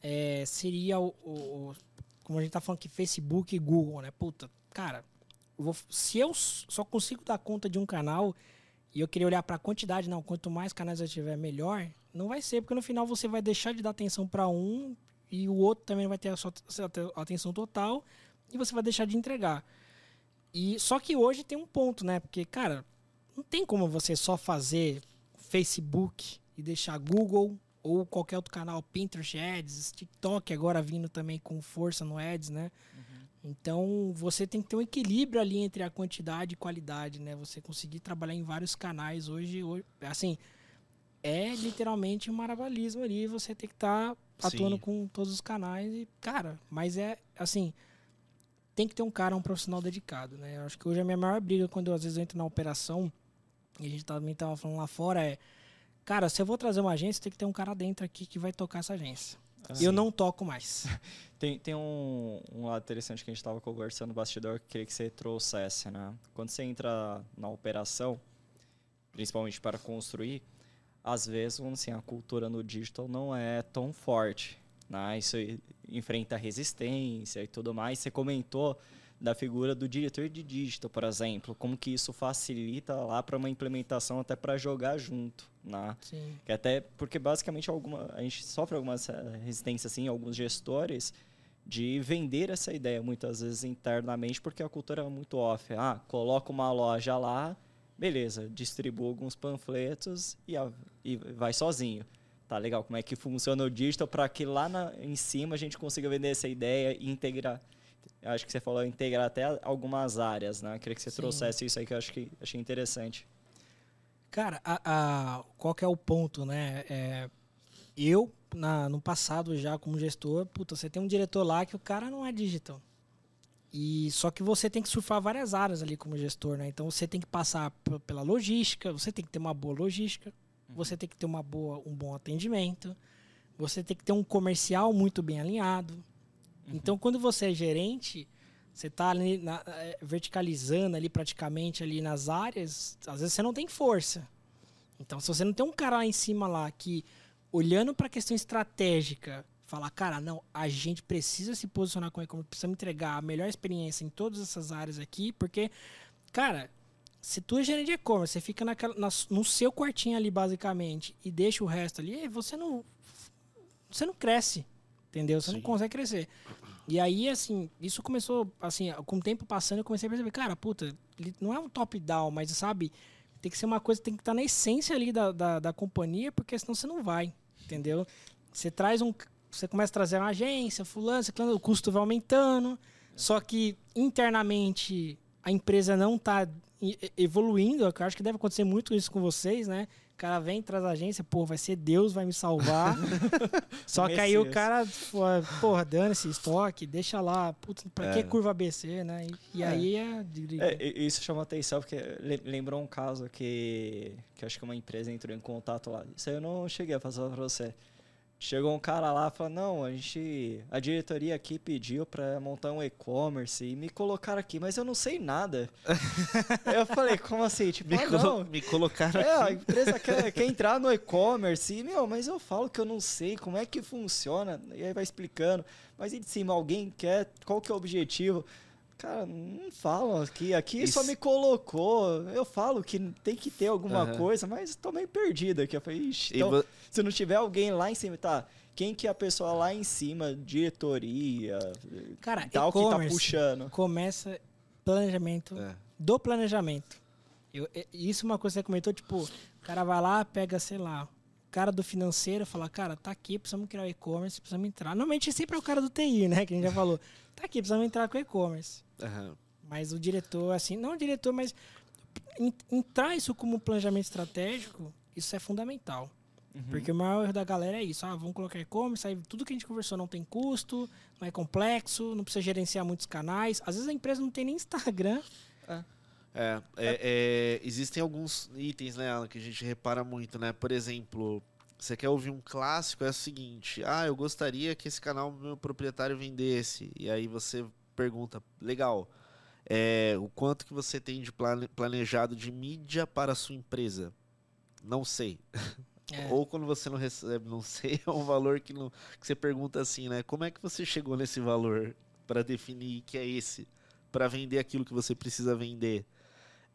é, seria o, o, como a gente tá falando que Facebook e Google, né? Puta, cara, vou, se eu só consigo dar conta de um canal e eu queria olhar para a quantidade, não, quanto mais canais eu tiver, melhor, não vai ser, porque no final você vai deixar de dar atenção para um e o outro também vai ter a sua atenção total e você vai deixar de entregar. E só que hoje tem um ponto, né? Porque, cara, não tem como você só fazer Facebook e deixar Google ou qualquer outro canal, Pinterest Ads, TikTok agora vindo também com força no Ads, né? Então, você tem que ter um equilíbrio ali entre a quantidade e qualidade, né? Você conseguir trabalhar em vários canais hoje, hoje assim, é literalmente um maravilhismo ali, você tem que estar tá atuando com todos os canais e, cara, mas é, assim, tem que ter um cara, um profissional dedicado, né? Eu acho que hoje a minha maior briga quando eu, às vezes eu entro na operação, e a gente também tava falando lá fora, é, cara, se eu vou trazer uma agência, tem que ter um cara dentro aqui que vai tocar essa agência. Assim. Eu não toco mais. [LAUGHS] tem tem um, um lado interessante que a gente estava conversando no bastidor que queria que você trouxesse, né? Quando você entra na operação, principalmente para construir, às vezes assim, a cultura no digital não é tão forte. Né? Isso enfrenta resistência e tudo mais. Você comentou da figura do diretor de digital, por exemplo, como que isso facilita lá para uma implementação até para jogar junto, né? Sim. Que até porque basicamente alguma a gente sofre alguma resistência assim, alguns gestores de vender essa ideia muitas vezes internamente porque a cultura é muito off. Ah, coloca uma loja lá, beleza, distribua alguns panfletos e, e vai sozinho. Tá legal, como é que funciona o digital para que lá na, em cima a gente consiga vender essa ideia e integrar acho que você falou integrar até algumas áreas, né? Eu queria que você Sim. trouxesse isso aí que eu acho que achei interessante. Cara, a, a, qual que é o ponto, né? É, eu, na, no passado já como gestor, puta, você tem um diretor lá que o cara não é digital. E só que você tem que surfar várias áreas ali como gestor, né? Então você tem que passar pela logística, você tem que ter uma boa logística, uhum. você tem que ter uma boa, um bom atendimento, você tem que ter um comercial muito bem alinhado, Uhum. Então, quando você é gerente, você está ali na, é, verticalizando ali praticamente ali nas áreas, às vezes você não tem força. Então, se você não tem um cara lá em cima lá que olhando para a questão estratégica, falar, cara, não, a gente precisa se posicionar com e-commerce, precisa entregar a melhor experiência em todas essas áreas aqui, porque, cara, se tu é gerente de e-commerce, você fica naquela, na, no seu quartinho ali, basicamente, e deixa o resto ali, você não. Você não cresce. Entendeu? Você Sim. não consegue crescer. E aí, assim, isso começou, assim, com o tempo passando, eu comecei a perceber, cara, puta, não é um top-down, mas sabe, tem que ser uma coisa, tem que estar tá na essência ali da, da, da companhia, porque senão você não vai, entendeu? Você traz um. Você começa a trazer uma agência, fulano, fulano o custo vai aumentando. Só que internamente a empresa não está evoluindo. Eu acho que deve acontecer muito isso com vocês, né? O cara vem, traz a agência, pô, vai ser Deus, vai me salvar. [LAUGHS] Só que aí o cara, porra, dane esse estoque, deixa lá, putz, pra é. que curva ABC, né? E, e é. aí é, é, Isso chama atenção, porque lembrou um caso que, que acho que uma empresa entrou em contato lá. Isso aí eu não cheguei a fazer pra você. Chegou um cara lá e falou: Não, a gente. A diretoria aqui pediu para montar um e-commerce e me colocaram aqui, mas eu não sei nada. [LAUGHS] eu falei: Como assim? Tipo, me, ah, colo me colocaram é, aqui. a empresa quer, [LAUGHS] quer entrar no e-commerce. E, meu, mas eu falo que eu não sei como é que funciona. E aí vai explicando. Mas e de cima, alguém quer? Qual que é o objetivo? Cara, não falam aqui. Aqui Isso. só me colocou. Eu falo que tem que ter alguma uhum. coisa, mas tô meio perdido aqui. Eu falei, Ixi, então, vo... se não tiver alguém lá em cima, tá? Quem que é a pessoa lá em cima, diretoria, Cara, tal que tá puxando? Começa planejamento é. do planejamento. Eu, isso é uma coisa que você comentou, tipo, o cara vai lá, pega, sei lá, o cara do financeiro fala, cara, tá aqui, precisamos criar o e-commerce, precisamos entrar. Normalmente sempre é o cara do TI, né? Que a gente já falou. Tá aqui, precisamos entrar com o e-commerce. Uhum. Mas o diretor, assim, não o diretor, mas entrar isso como planejamento estratégico, isso é fundamental. Uhum. Porque o maior erro da galera é isso. Ah, vamos colocar e-commerce, aí tudo que a gente conversou não tem custo, não é complexo, não precisa gerenciar muitos canais. Às vezes a empresa não tem nem Instagram. É. É, é, é, existem alguns itens, né, Alan, que a gente repara muito, né? Por exemplo, você quer ouvir um clássico, é o seguinte: ah, eu gostaria que esse canal meu proprietário vendesse. E aí você pergunta, legal, é, o quanto que você tem de planejado de mídia para a sua empresa? Não sei. É. [LAUGHS] Ou quando você não recebe, não sei, é um valor que, não, que você pergunta assim, né? Como é que você chegou nesse valor para definir que é esse? Para vender aquilo que você precisa vender?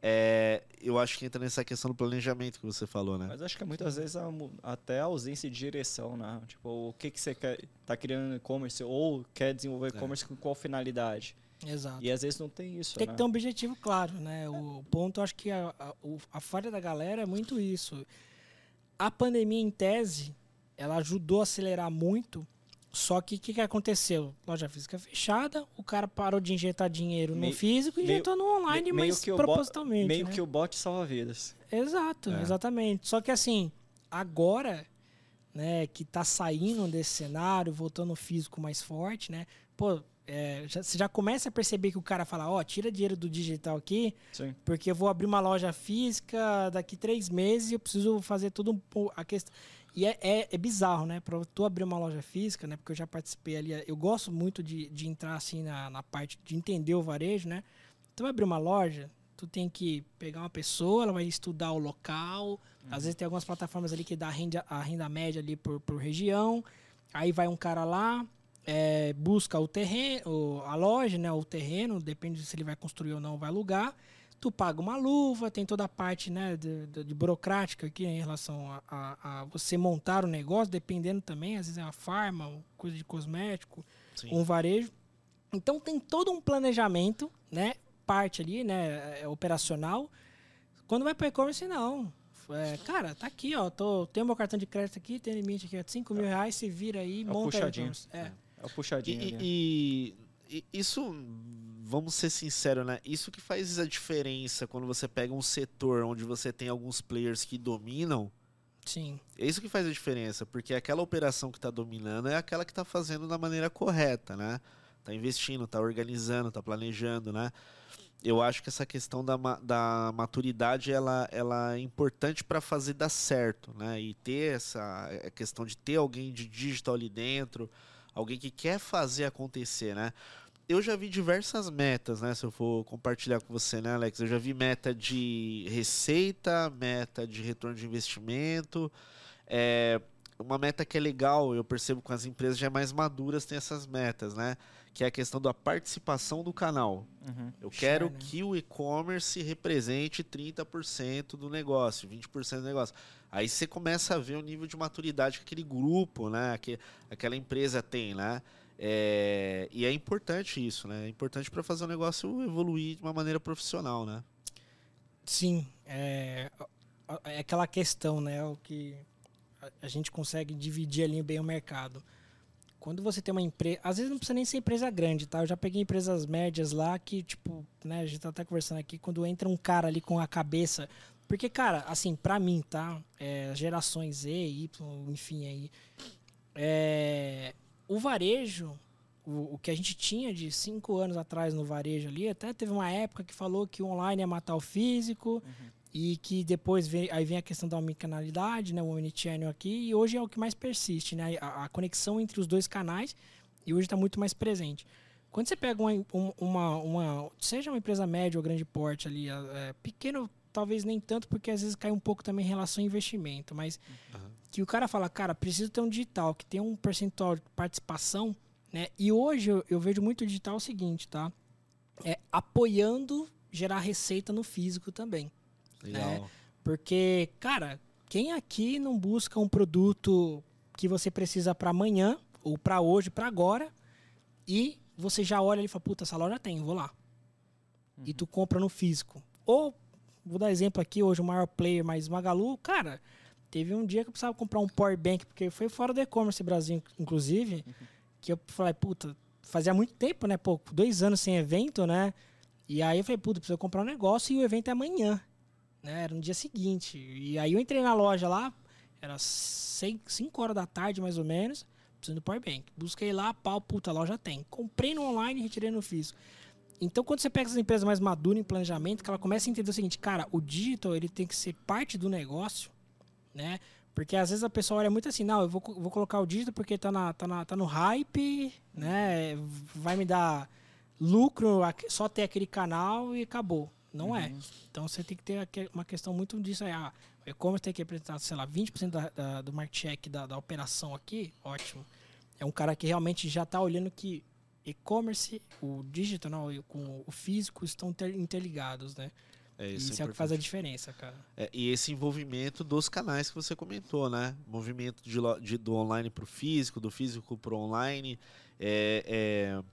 É, eu acho que entra nessa questão do planejamento que você falou, né? Mas acho que muitas vezes a, até a ausência de direção, né? Tipo, o que, que você quer, tá criando e-commerce ou quer desenvolver e-commerce é. com qual finalidade? Exato. E às vezes não tem isso. Tem né? que ter um objetivo claro, né? O ponto, acho que a, a, a falha da galera é muito isso. A pandemia, em tese, ela ajudou a acelerar muito só que o que, que aconteceu? Loja física fechada, o cara parou de injetar dinheiro no físico e injetou no online, meio mas propositalmente. meio né? que o bot salva vidas. Exato, é. exatamente. Só que assim, agora, né, que tá saindo desse cenário, voltando o físico mais forte, né? Pô, é, já, você já começa a perceber que o cara fala, ó, oh, tira dinheiro do digital aqui, Sim. porque eu vou abrir uma loja física daqui três meses e eu preciso fazer tudo um, a questão. E é, é, é, bizarro, né? Pra tu abrir uma loja física, né? Porque eu já participei ali. Eu gosto muito de, de entrar assim na, na parte de entender o varejo, né? Tu vai abrir uma loja, tu tem que pegar uma pessoa, ela vai estudar o local. Uhum. Às vezes tem algumas plataformas ali que dá a renda, a renda média ali por, por região. Aí vai um cara lá, é, busca o terreno, a loja, né? O terreno, depende se ele vai construir ou não, vai alugar tu paga uma luva, tem toda a parte né, de, de, de burocrática aqui em relação a, a, a, você montar o negócio, dependendo também, às vezes é uma farma, coisa de cosmético, Sim. um varejo. Então tem todo um planejamento, né? Parte ali, né? É, operacional. Quando vai para e-commerce, não. É, cara, tá aqui, ó. Tô, tenho meu cartão de crédito aqui, tem limite aqui, ó, 5 mil reais, se vira aí, é monta puxadinho. É. é. É o puxadinho. E, e, e, isso vamos ser sinceros, né? Isso que faz a diferença quando você pega um setor onde você tem alguns players que dominam. Sim. É isso que faz a diferença, porque aquela operação que está dominando é aquela que está fazendo da maneira correta, né? Tá investindo, tá organizando, tá planejando, né? Eu acho que essa questão da, da maturidade ela, ela é importante para fazer dar certo, né? E ter essa questão de ter alguém de digital ali dentro, alguém que quer fazer acontecer, né? eu já vi diversas metas, né? Se eu for compartilhar com você, né, Alex? Eu já vi meta de receita, meta de retorno de investimento. É, uma meta que é legal, eu percebo com as empresas já mais maduras tem essas metas, né? Que é a questão da participação do canal. Uhum. Eu quero né? que o e-commerce represente 30% do negócio, 20% do negócio. Aí você começa a ver o nível de maturidade que aquele grupo, né? Que aquela empresa tem, né? É, e é importante isso, né? É importante para fazer o negócio evoluir de uma maneira profissional, né? Sim, é, é aquela questão, né? O que a- a gente consegue dividir ali bem o mercado. Quando você tem uma empresa, às vezes não precisa nem ser empresa grande, tá? Eu já peguei empresas médias lá que, tipo, né, a gente tá até conversando aqui, quando entra um cara ali com a cabeça. Porque, cara, assim, pra mim, tá? É, gerações Z, Y, enfim, aí. É, o varejo, o, o que a gente tinha de cinco anos atrás no varejo ali, até teve uma época que falou que o online ia matar o físico e que depois vem, aí vem a questão da omnicanalidade, né, o omnichannel aqui, e hoje é o que mais persiste, né, a, a conexão entre os dois canais e hoje está muito mais presente. Quando você pega uma, um- uma, uma- seja uma empresa média ou grande porte ali, é, pequeno talvez nem tanto, porque às vezes cai um pouco também em relação ao investimento, mas que o cara fala, cara, preciso ter um digital que tem um percentual de participação, né? E hoje eu, eu vejo muito digital o seguinte, tá? É apoiando gerar receita no físico também. Legal. Porque, cara, quem aqui não busca um produto que você precisa para amanhã, ou para hoje, para agora, e você já olha e fala, puta, essa loja tem, vou lá. E tu compra no físico. Ou, vou dar exemplo aqui, hoje o maior player mais Magalu, cara, teve um dia que eu precisava comprar um power bank, porque foi fora do e-commerce Brasil, inclusive, que eu falei, puta, fazia muito tempo, né, pô, dois anos sem evento, né, e aí eu falei, puta, preciso comprar um negócio e o evento é amanhã né? Era no dia seguinte. E aí eu entrei na loja lá, era 5 horas da tarde mais ou menos, precisando do Powerbank. Busquei lá, pau, puta, a loja tem. Comprei no online e retirei no físico. Então, quando você pega essas empresas mais maduras em planejamento, que ela começa a entender o seguinte, cara, o digital ele tem que ser parte do negócio, né? Porque às vezes a pessoa olha muito assim, não, eu vou, vou colocar o digital porque tá, na, tá, na, tá no hype, né? Vai me dar lucro, só ter aquele canal e acabou. Não é. Então você tem que ter uma questão muito disso aí. Ah, o e-commerce tem que representar, sei lá, 20% da, da, do market check da, da operação aqui, ótimo. É um cara que realmente já está olhando que e-commerce, o digital não, e com o físico estão inter- interligados, né? É Isso, isso, é o que faz a diferença, cara. É, e esse envolvimento dos canais que você comentou, né? Movimento de, de- do online para o físico, do físico para o online. É, é,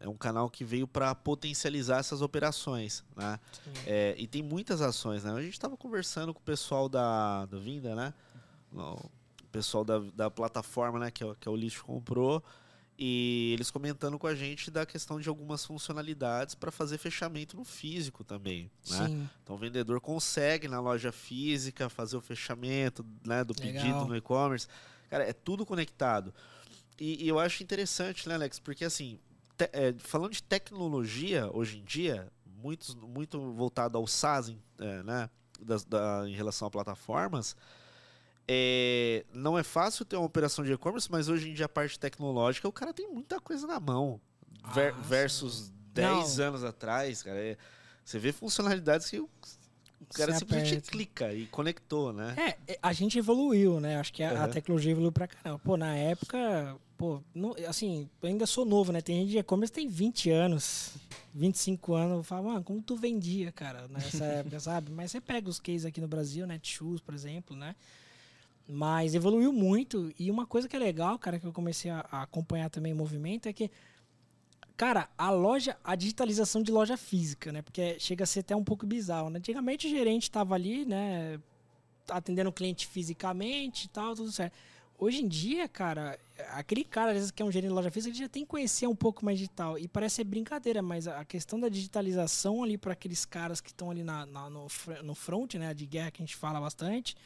é um canal que veio para potencializar essas operações, né? É, e tem muitas ações, né? A gente estava conversando com o pessoal da, da Vinda, né? O pessoal da, da plataforma, né? Que, é o- que é o lixo comprou. E eles comentando com a gente da questão de algumas funcionalidades para fazer fechamento no físico também, né? Então o vendedor consegue na loja física fazer o fechamento né, do Legal. pedido no e-commerce. Cara, é tudo conectado. E, e eu acho interessante, né, Alex? Porque assim, é, falando de tecnologia hoje em dia, muitos, muito voltado ao SaaS, em- é, né? das- da- em relação a plataformas, é, não é fácil ter uma operação de e-commerce, mas hoje em dia a parte tecnológica, o cara tem muita coisa na mão. Ver- Ah, versus 10 anos atrás, cara. é- você vê funcionalidades que o o cara simplesmente aperta. clica e conectou, né? É, é, a gente evoluiu, né? Acho que a, a Aham. tecnologia evoluiu pra caramba. Pô, na época, pô, não- assim, eu ainda sou novo, né? Tem gente de e-commerce tem 20 anos, 25 anos. Eu falo, mano, como tu vendia, cara, nessa [LAUGHS] época, sabe? Mas você pega os cases aqui no Brasil, né? Shoes, por exemplo, né? Mas evoluiu muito. E uma coisa que é legal, cara, que eu comecei a, a acompanhar também o movimento é que, cara, a loja, a digitalização de loja física, né? Porque chega a ser até um pouco bizarro, né? Antigamente o gerente estava ali, né? Atendendo o cliente fisicamente e tal, tudo certo. Hoje em dia, cara, aquele cara, às vezes, que é um gerente de loja física, ele já tem que conhecer um pouco mais digital. E parece ser brincadeira, mas a questão da digitalização ali para aqueles caras que estão ali na, na- no, no front, né? De guerra que a gente fala bastante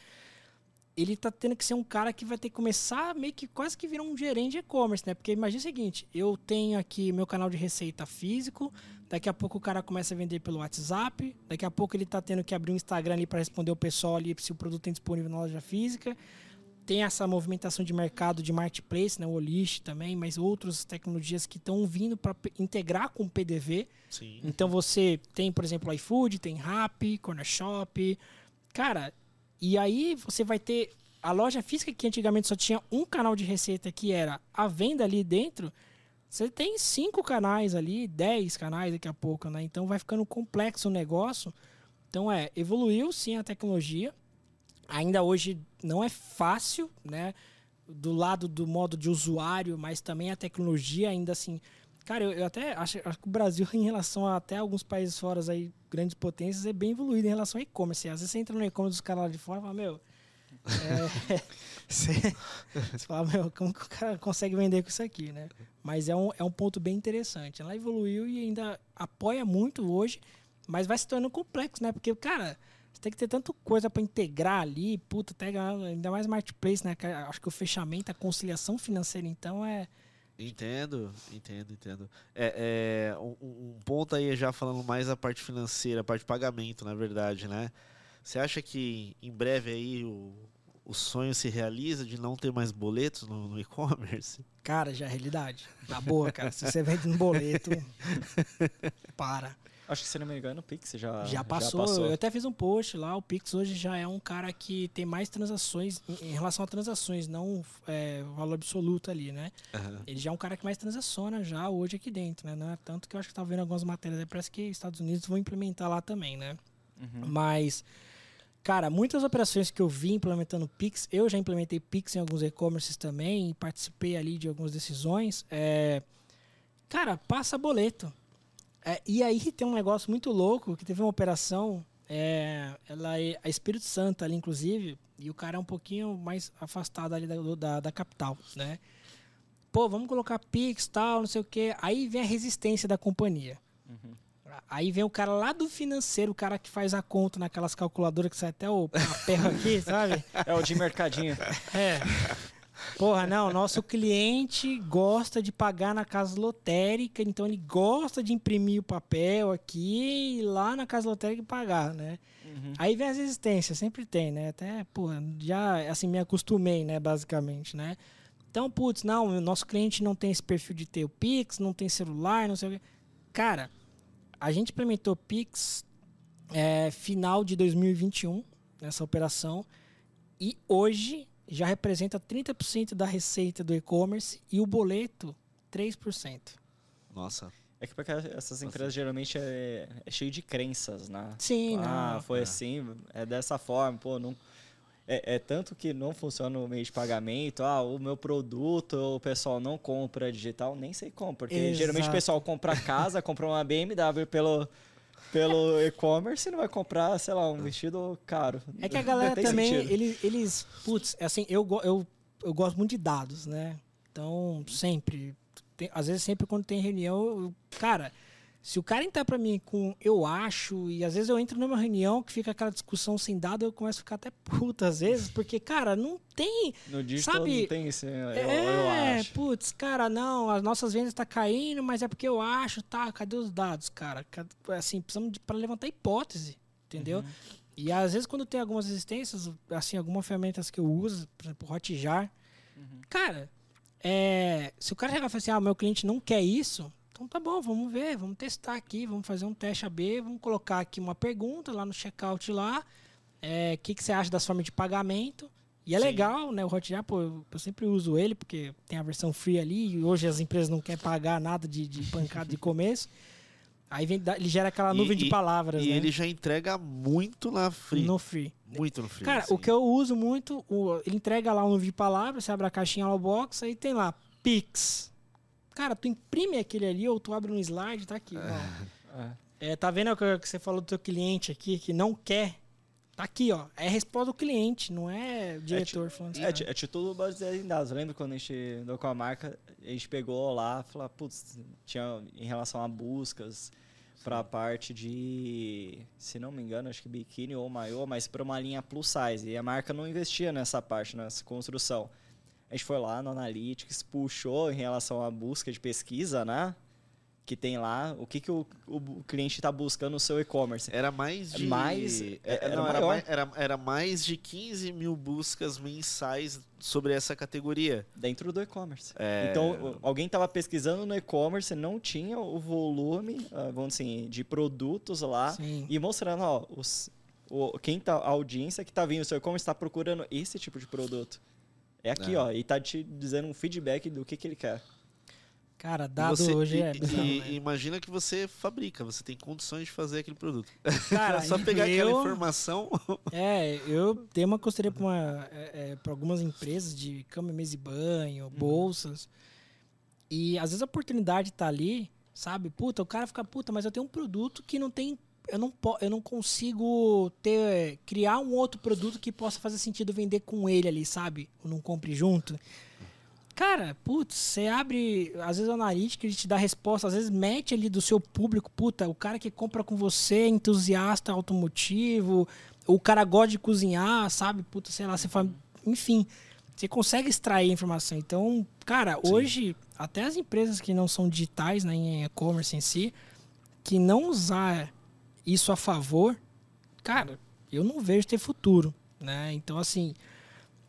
ele tá tendo que ser um cara que vai ter que começar meio que quase que virar um gerente de e-commerce, né? Porque imagina o seguinte, eu tenho aqui meu canal de receita físico, daqui a pouco o cara começa a vender pelo WhatsApp, daqui a pouco ele tá tendo que abrir um Instagram ali para responder o pessoal ali se o produto tem disponível na loja física. Tem essa movimentação de mercado de marketplace, né, o Olish também, mas outras tecnologias que estão vindo para integrar com o PDV. Sim. Então você tem, por exemplo, iFood, tem Rappi, Corner Shop. Cara, e aí você vai ter a loja física que antigamente só tinha um canal de receita que era a venda ali dentro, você tem cinco canais ali, dez canais daqui a pouco, né? Então vai ficando complexo o negócio. Então é, evoluiu sim a tecnologia. Ainda hoje não é fácil, né? Do lado do modo de usuário, mas também a tecnologia ainda assim. Cara, eu, eu até acho, acho, que o Brasil, [LAUGHS] em relação a até alguns países fora aí, grandes potências, é bem evoluído em relação ao e-commerce. Às vezes você entra no e-commerce dos caras lá de fora e fala, meu, [LAUGHS] é, [LAUGHS] você, você fala, meu, como que o cara consegue vender com isso aqui, né? Mas é um, é um ponto bem interessante. Ela evoluiu e ainda apoia muito hoje, mas vai se tornando complexo, né? Porque, cara, você tem que ter tanta coisa para integrar ali, puta, pega ainda mais marketplace, né? Acho que o fechamento, a conciliação financeira, então, é. Entendo, entendo, entendo. É, é um, um, ponto aí já falando mais a parte financeira, a parte de pagamento, na verdade, né? Você acha que em breve aí o, o sonho se realiza de não ter mais boletos no, no e-commerce? Cara, já é realidade. Na boa, cara. Se você vende um boleto, [LAUGHS] para. Acho que, se não me engano, o Pix já, já, passou. já passou. Eu até fiz um post lá. O Pix hoje já é um cara que tem mais transações, em relação a transações, não é, valor absoluto ali, né? Uhum. Ele já é um cara que mais transaciona já hoje aqui dentro, né? É tanto que eu acho que estava vendo algumas matérias, parece que Estados Unidos vão implementar lá também, né? Uhum. Mas Cara, muitas operações que eu vi implementando Pix, eu já implementei Pix em alguns e-commerces também, participei ali de algumas decisões. É, cara, passa boleto. É, e aí tem um negócio muito louco, que teve uma operação, é, ela é a Espírito Santo ali, inclusive, e o cara é um pouquinho mais afastado ali da, da, da capital, né? Pô, vamos colocar Pix, tal, não sei o quê. Aí vem a resistência da companhia. Uhum. Aí vem o cara lá do financeiro, o cara que faz a conta naquelas calculadoras que sai até o perro aqui, sabe? [LAUGHS] É o de mercadinho. É. Porra, não, nosso cliente gosta de pagar na casa lotérica, então ele gosta de imprimir o papel aqui e lá na casa lotérica pagar, né? Uhum. Aí vem as resistências, sempre tem, né? Até, porra, já assim me acostumei, né, basicamente, né? Então, putz, não, o nosso cliente não tem esse perfil de ter o Pix, não tem celular, não sei o quê. Cara, a gente implementou Pix é, final de 2021 nessa operação e hoje já representa 30% da receita do e-commerce e o boleto 3%. Nossa. É que porque essas empresas Nossa. geralmente é, é, cheio de crenças, né? Sim, Ah, não. foi é. assim, é dessa forma, pô, não é, é, tanto que não funciona o meio de pagamento. Ah, o meu produto, o pessoal não compra digital, nem sei como. Porque Exato. geralmente o pessoal compra casa, compra uma BMW pelo, pelo e-commerce não vai comprar, sei lá, um vestido caro. É que a galera também, eles, eles, putz, assim, eu, eu, eu gosto muito de dados, né? Então, sempre, tem, às vezes sempre quando tem reunião, eu, cara, se o cara entrar para mim com eu acho, e às vezes eu entro numa reunião que fica aquela discussão sem dado, eu começo a ficar até puta às vezes, porque, cara, não tem. No digital sabe? não tem esse. Eu, é, eu acho. putz, cara, não, as nossas vendas tá caindo, mas é porque eu acho, tá? Cadê os dados, cara? Assim, precisamos para levantar hipótese, entendeu? Uhum. E às vezes quando tem algumas existências, assim, algumas ferramentas que eu uso, por exemplo, Hotjar, uhum. cara, é, se o cara chegar e falar assim, ah, meu cliente não quer isso, então tá bom, vamos ver, vamos testar aqui, vamos fazer um teste AB, vamos colocar aqui uma pergunta lá no checkout lá. O é, que, que você acha das formas de pagamento? E é Sim. legal, né? O Hotjar, pô, eu, eu, sempre uso ele, porque tem a versão free ali, e hoje as empresas não querem pagar nada de, de pancada de começo. Aí vem, ele gera aquela nuvem e, de palavras, e né? ele já entrega muito na free. No free. Muito no free. Cara, assim. o que eu uso muito, o, ele entrega lá uma nuvem de palavras, você abre a caixinha lá box, aí tem lá, Pix. Cara, tu imprime aquele ali ou tu abre um slide, tá aqui. É. É, tá vendo o que você falou do teu cliente aqui, que não quer? Tá aqui, ó. É a resposta do cliente, não é diretor é, falando É, é título baseado em dados. Lembra quando a gente andou com a marca, a gente pegou lá, falou, putz, tinha em relação a buscas para a parte de, se não me engano, acho que biquíni ou maiô, mas para uma linha plus size. E a marca não investia nessa parte, nessa construção. A gente foi lá no Analytics, puxou em relação à busca de pesquisa, né? Que tem lá, o que, que o, o cliente está buscando no seu e-commerce. Era mais de. Mais, é, era, não, era, mais, era, era mais de 15 mil buscas mensais sobre essa categoria. Dentro do e-commerce. É... Então, alguém estava pesquisando no e-commerce, não tinha o volume, ah, vamos assim, de produtos lá Sim. e mostrando, ó, os o, quem tá, a audiência que tá vindo o seu e-commerce está procurando esse tipo de produto. É aqui, É. ó, e tá te dizendo um feedback do que, que ele quer. Cara, dado você- hoje e- é bizarro, e- né? imagina que você fabrica, você tem condições de fazer aquele produto. Cara, [LAUGHS] é só pegar eu- aquela informação. [LAUGHS] É, eu dei uma consultoria para é, é, pra algumas empresas de cama, mesa e banho, bolsas. E às vezes a oportunidade tá ali, sabe? Puta, o cara fica, puta, mas eu tenho um produto que não tem. Eu não, eu não consigo ter criar um outro produto que possa fazer sentido vender com ele ali, sabe? Ou não compre junto. Cara, putz, você abre, às vezes a analítica ele te dá resposta, às vezes mete ali do seu público, puta, o cara que compra com você é entusiasta automotivo, o cara gosta de cozinhar, sabe? Puta, sei lá, você fala, enfim, você consegue extrair informação. Então, cara, hoje até as empresas que não são digitais, né, em e-commerce em si, que não usar isso a favor, cara, eu não vejo ter futuro, né? Então, assim,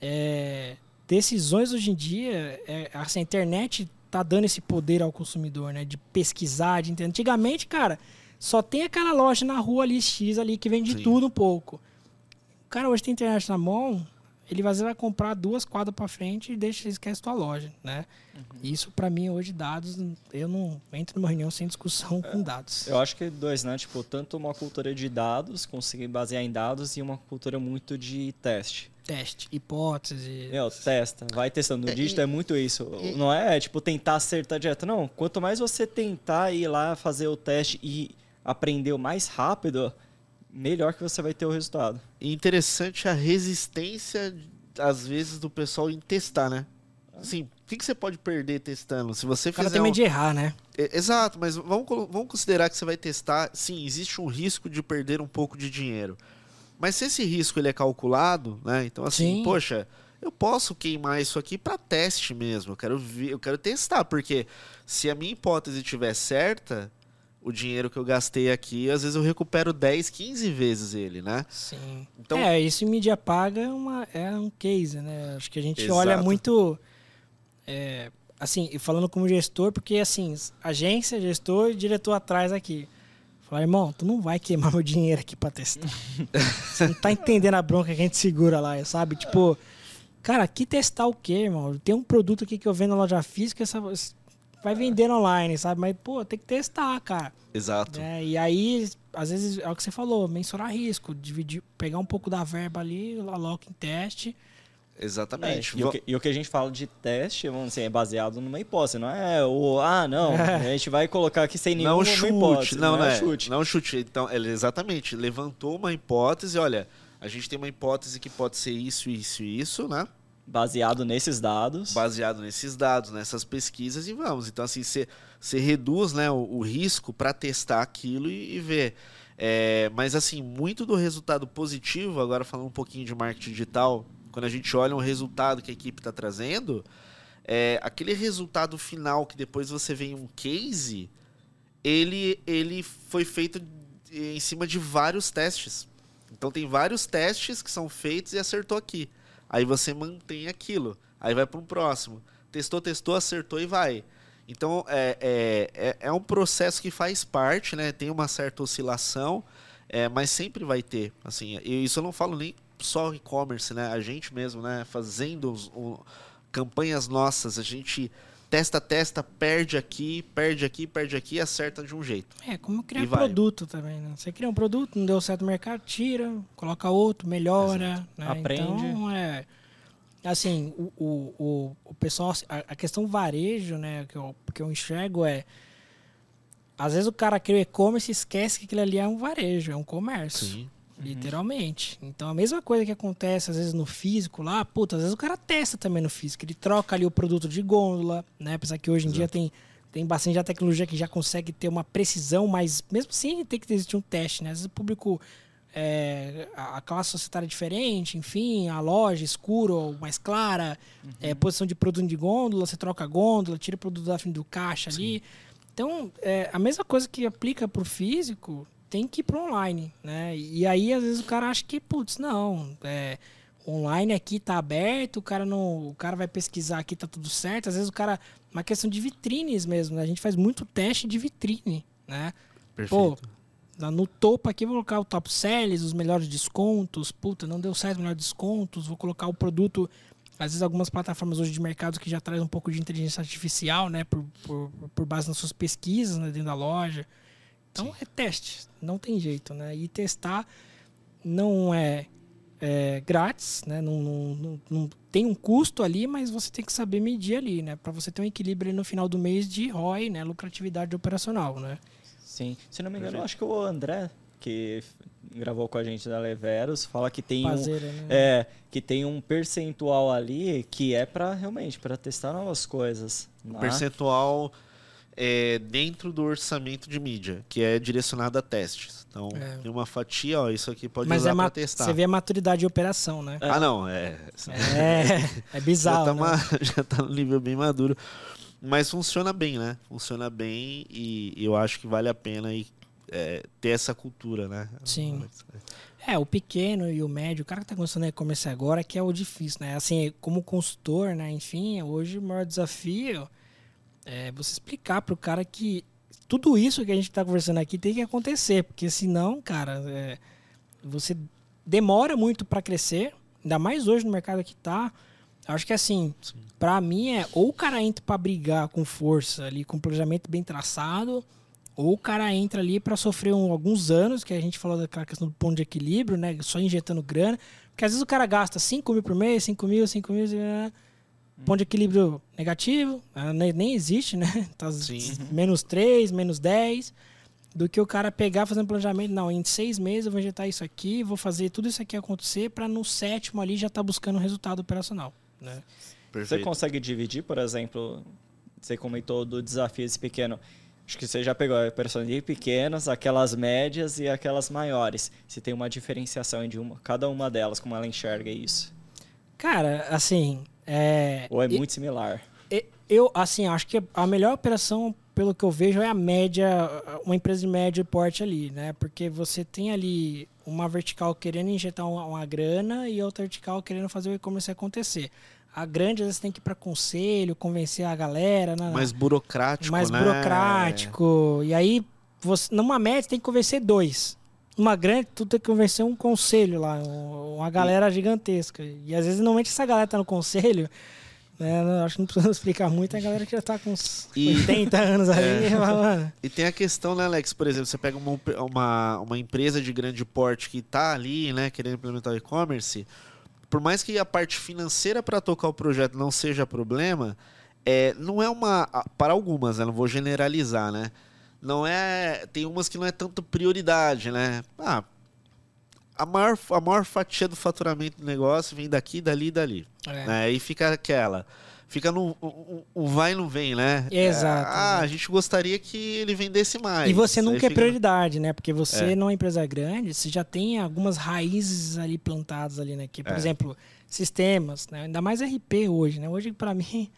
é, decisões hoje em dia, é, assim, a internet tá dando esse poder ao consumidor, né? De pesquisar, de entender. Antigamente, cara, só tem aquela loja na rua ali, X ali, que vende Sim. tudo um pouco. Cara hoje tem internet na mão, ele vai comprar duas quadras pra frente e deixa, esquece tua loja, né? Isso pra mim hoje, dados, eu não entro numa reunião sem discussão com dados. Eu acho que dois, né? Tipo, tanto uma cultura de dados, conseguir basear em dados, e uma cultura muito de teste. Teste, hipótese. Meu, testa, vai testando. No digital é muito isso. Não é, tipo, tentar acertar direto. Não, quanto mais você tentar ir lá fazer o teste e aprender o mais rápido, melhor que você vai ter o resultado. E interessante a resistência, às vezes, do pessoal em testar, né? Assim, o que, que você pode perder testando? Se você O cara fizer. tem um- medo de errar, né? Exato, mas vamos, vamos considerar que você vai testar. Sim, existe um risco de perder um pouco de dinheiro. Mas se esse risco ele é calculado, né? Então, assim, Sim. poxa, eu posso queimar isso aqui para teste mesmo. Eu quero ver, eu quero testar, porque se a minha hipótese estiver certa, o dinheiro que eu gastei aqui, às vezes eu recupero 10, 15 vezes ele, né? Sim. Então- é, isso em mídia paga é, uma, é um case, né? Acho que a gente Exato. olha muito. é, assim, e falando como gestor, porque assim, agência, gestor e diretor atrás aqui. Falar, irmão, tu não vai queimar [LAUGHS] meu dinheiro aqui pra testar. Você não tá entendendo a bronca que a gente segura lá, sabe? Tipo, cara, aqui testar o quê, irmão? Tem um produto aqui que eu vendo na loja física, essa, vai vender online, sabe? Mas, pô, tem que testar, cara. Exato. né? E aí, às vezes, é o que você falou, mensurar risco, dividir, pegar um pouco da verba ali, aloca em teste. Exatamente. É, e, o que, e o que a gente fala de teste, vamos dizer, é baseado numa hipótese, não é o, ah, não, a gente vai colocar aqui sem nenhuma não chute, hipótese. não, não é né? chute. Não chute. Então, ele exatamente levantou uma hipótese. Olha, a gente tem uma hipótese que pode ser isso, isso e isso, né? Baseado nesses dados. Baseado nesses dados, nessas pesquisas e vamos. Então, assim, você reduz né, o, o risco para testar aquilo e, e ver. É, mas, assim, muito do resultado positivo, agora falando um pouquinho de marketing digital, quando a gente olha um resultado que a equipe está trazendo, é, aquele resultado final que depois você vê em um case, ele, ele foi feito em cima de vários testes. Então tem vários testes que são feitos e acertou aqui. Aí você mantém aquilo. Aí vai para um próximo. Testou, testou, acertou e vai. Então é, é, é, é um processo que faz parte, né? Tem uma certa oscilação, é, mas sempre vai ter. Assim, e isso eu não falo nem só e-commerce, né? A gente mesmo, né? Fazendo os- o- campanhas nossas, a gente testa, testa, perde aqui, perde aqui, perde aqui e acerta de um jeito. É, como criar produto também, né? Você cria um produto, não deu certo no mercado, tira, coloca outro, melhora. Né? Aprende. Então, é. Assim, o, o, o, o pessoal. A, a questão varejo, né? Que eu, que eu enxergo é. Às vezes o cara cria o e-commerce e esquece que aquilo ali é um varejo, é um comércio. Literalmente. Então a mesma coisa que acontece às vezes no físico lá, puta, às vezes o cara testa também no físico. Ele troca ali o produto de gôndola, né? Apesar que hoje em dia tem, tem bastante já tecnologia que já consegue ter uma precisão, mas mesmo assim tem que existir um teste, né? Às vezes o público. é, a a classe societária é diferente, enfim, a loja escura ou mais clara, é, posição de produto de gôndola, você troca a gôndola, tira o produto da frente do caixa ali. Então, é, a mesma coisa que aplica para o físico tem que ir para online, né? E aí, às vezes, o cara acha que, putz, não, é, online aqui tá aberto, o cara não. O cara vai pesquisar aqui, tá tudo certo. Às vezes o cara. Uma questão de vitrines mesmo, né? A gente faz muito teste de vitrine, né? Perfeito. Lá No topo aqui, vou colocar o top sellers, os melhores descontos. Puta, não deu certo, melhores descontos. Vou colocar o produto. Às vezes, algumas plataformas hoje de mercado que já traz um pouco de inteligência artificial, né? Por, por, por base nas suas pesquisas né, dentro da loja. Então, é teste. Não tem jeito, né? E testar não é, é grátis, né? Não, não, não, não tem um custo ali, mas você tem que saber medir ali, né? Para você ter um equilíbrio ali no final do mês de ROI, né? Lucratividade operacional, né? Sim. Se não me engano, eu acho que o André, que gravou com a gente da Leveros, fala que tem um né? é, que tem um percentual ali que é para realmente para testar novas coisas. Um né? percentual é, dentro do orçamento de mídia, que é direcionado a testes. Então, É. tem uma fatia, ó, isso aqui pode Mas usar é para testar. você vê a maturidade de operação, né? Ah, não, é. É, é bizarro. [LAUGHS] já, tá né? ma- [LAUGHS] já tá no nível bem maduro. Mas funciona bem, né? Funciona bem e eu acho que vale a pena aí, é, ter essa cultura, né? Sim. É, o pequeno e o médio, o cara que tá começando a e-commerce agora, que é o difícil, né? Assim, como consultor, né? Enfim, hoje o maior desafio é você explicar pro cara que tudo isso que a gente tá conversando aqui tem que acontecer, porque senão, cara, é, você demora muito para crescer, ainda mais hoje no mercado que tá. Acho que assim, Sim. pra mim é ou o cara entra pra brigar com força ali, com um planejamento bem traçado, ou o cara entra ali pra sofrer um- alguns anos, que a gente falou daquela questão do ponto de equilíbrio, né? Só injetando grana. Porque às vezes o cara gasta 5 mil por mês, 5 mil, 5 mil, né? Ponto de equilíbrio negativo, ah, nem, nem existe, né? [LAUGHS] Tá menos 3, menos 10. Do que o cara pegar, fazer um planejamento, não, em seis meses eu vou injetar isso aqui, vou fazer tudo isso aqui acontecer pra no sétimo ali já estar buscando um resultado operacional. Né? Você consegue dividir, por exemplo, você comentou do desafio esse pequeno. Acho que você já pegou a personalidade pequenas, aquelas médias e aquelas maiores. Se tem uma diferenciação de uma, cada uma delas, como ela enxerga isso. Cara, assim, é, Ou é e- muito similar? eu, assim, acho que a melhor operação, pelo que eu vejo, é a média, uma empresa de médio porte ali, né? Porque você tem ali uma vertical querendo injetar uma, uma grana e outra vertical querendo fazer o e-commerce acontecer. A grande, às vezes, tem que ir para conselho, convencer a galera. né? Mais burocrático, mais né? burocrático. E aí, você, numa média, tem que convencer dois. Numa grande, tu tem que convencer um conselho lá, um- uma galera gigantesca. E às vezes, normalmente, essa galera tá no conselho, né? Acho que não precisamos [LAUGHS] explicar muito, é a galera que já tá com uns E- 80 anos ali. [LAUGHS] [LAUGHS] mano, E tem a questão, né, Alex? Por exemplo, você pega uma, uma, uma empresa de grande porte que tá ali, né, querendo implementar o e-commerce, por mais que a parte financeira para tocar o projeto não seja problema, é, não é uma. Para algumas, né, não vou generalizar, né? Não é. Tem umas que não é tanto prioridade, né? Ah, a maior, a maior fatia do faturamento do negócio vem daqui, dali e dali. é. Né? E fica aquela. Fica no um, um- um vai e não vem, né? Exato, É, ah, exato. a gente gostaria que ele vendesse mais. E você Aí nunca é prioridade, né? Porque você, É. numa empresa grande, você já tem algumas raízes ali plantadas ali, né? Que, por É. exemplo, sistemas, né? Ainda mais RP hoje, né? Hoje, pra mim,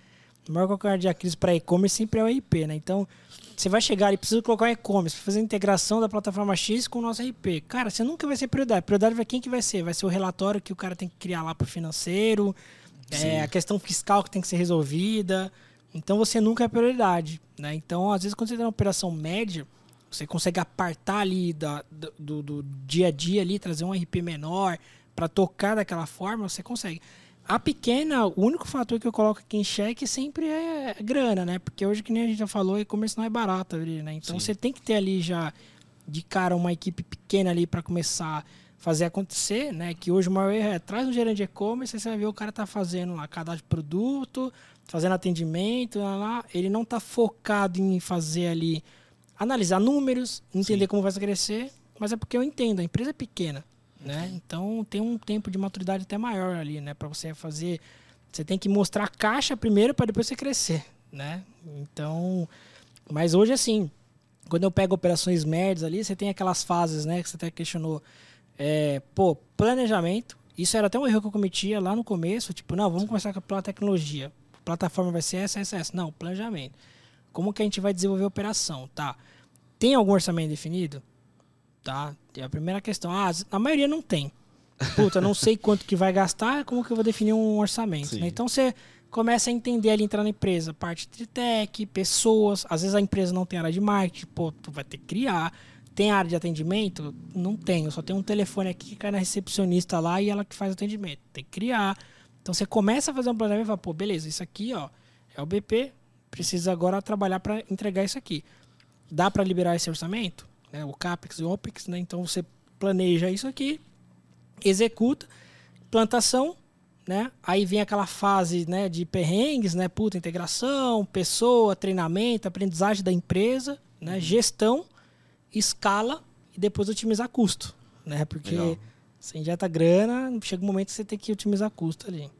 o [LAUGHS] maior calcanhar de Aquiles para e-commerce sempre é o RP, né? Então, você vai chegar e precisa colocar um e-commerce para fazer a integração da plataforma X com o nosso RP. Cara, você nunca vai ser prioridade. Prioridade vai quem que vai ser? Vai ser o relatório que o cara tem que criar lá pro financeiro, é, a questão fiscal que tem que ser resolvida. Então, você nunca é prioridade, né? Então, às vezes, quando você tem uma operação média, você consegue apartar ali da, do, do- do dia a dia ali, trazer um RP menor para tocar daquela forma, você consegue. A pequena, o único fator que eu coloco aqui em xeque sempre é grana, né? Porque hoje, que nem a gente já falou, e-commerce não é barato ali, né? Então Sim. você tem que ter ali já de cara uma equipe pequena ali para começar a fazer acontecer, né? Que hoje o maior erro é traz um gerente de e-commerce, você vai ver o cara tá fazendo lá cadastro de produto, fazendo atendimento, lá, lá. ele não tá focado em fazer ali analisar números, entender Sim. como vai crescer, mas é porque eu entendo, a empresa é pequena, né? Então tem um tempo de maturidade até maior ali, né, para você fazer, você tem que mostrar a caixa primeiro para depois você crescer, né? Então, mas hoje assim, quando eu pego operações médias ali, você tem aquelas fases, né, que você até questionou, é, pô, planejamento, isso era até um erro que eu cometia lá no começo, tipo, não, vamos começar com a tecnologia. A plataforma vai ser essa, essa, essa. Não, planejamento. Como que a gente vai desenvolver a operação, tá? Tem algum orçamento definido? Tá? Tem a primeira questão. Ah, a maioria não tem. Puta, não sei quanto que vai gastar, como que eu vou definir um orçamento? Né? Então você começa a entender ali, entrar na empresa, parte de tech, pessoas. Às vezes a empresa não tem área de marketing, pô, tu vai ter que criar. tem área de atendimento? Não tem. Eu só tenho um telefone aqui que cai na recepcionista lá e ela que faz atendimento. Tem que criar. Então você começa a fazer um planejamento e fala, pô, beleza, isso aqui, ó, é o BP, precisa agora trabalhar para entregar isso aqui. Dá para liberar esse orçamento? Né? O CAPEX e o OPEX, né? Então você planeja isso aqui, executa, plantação, né? Aí vem aquela fase, né, de perrengues, né, puta integração, pessoa, treinamento, aprendizagem da empresa, né, uhum. gestão, escala e depois otimizar custo, né? Porque Legal. você injeta grana, chega um momento que você tem que otimizar custo ali.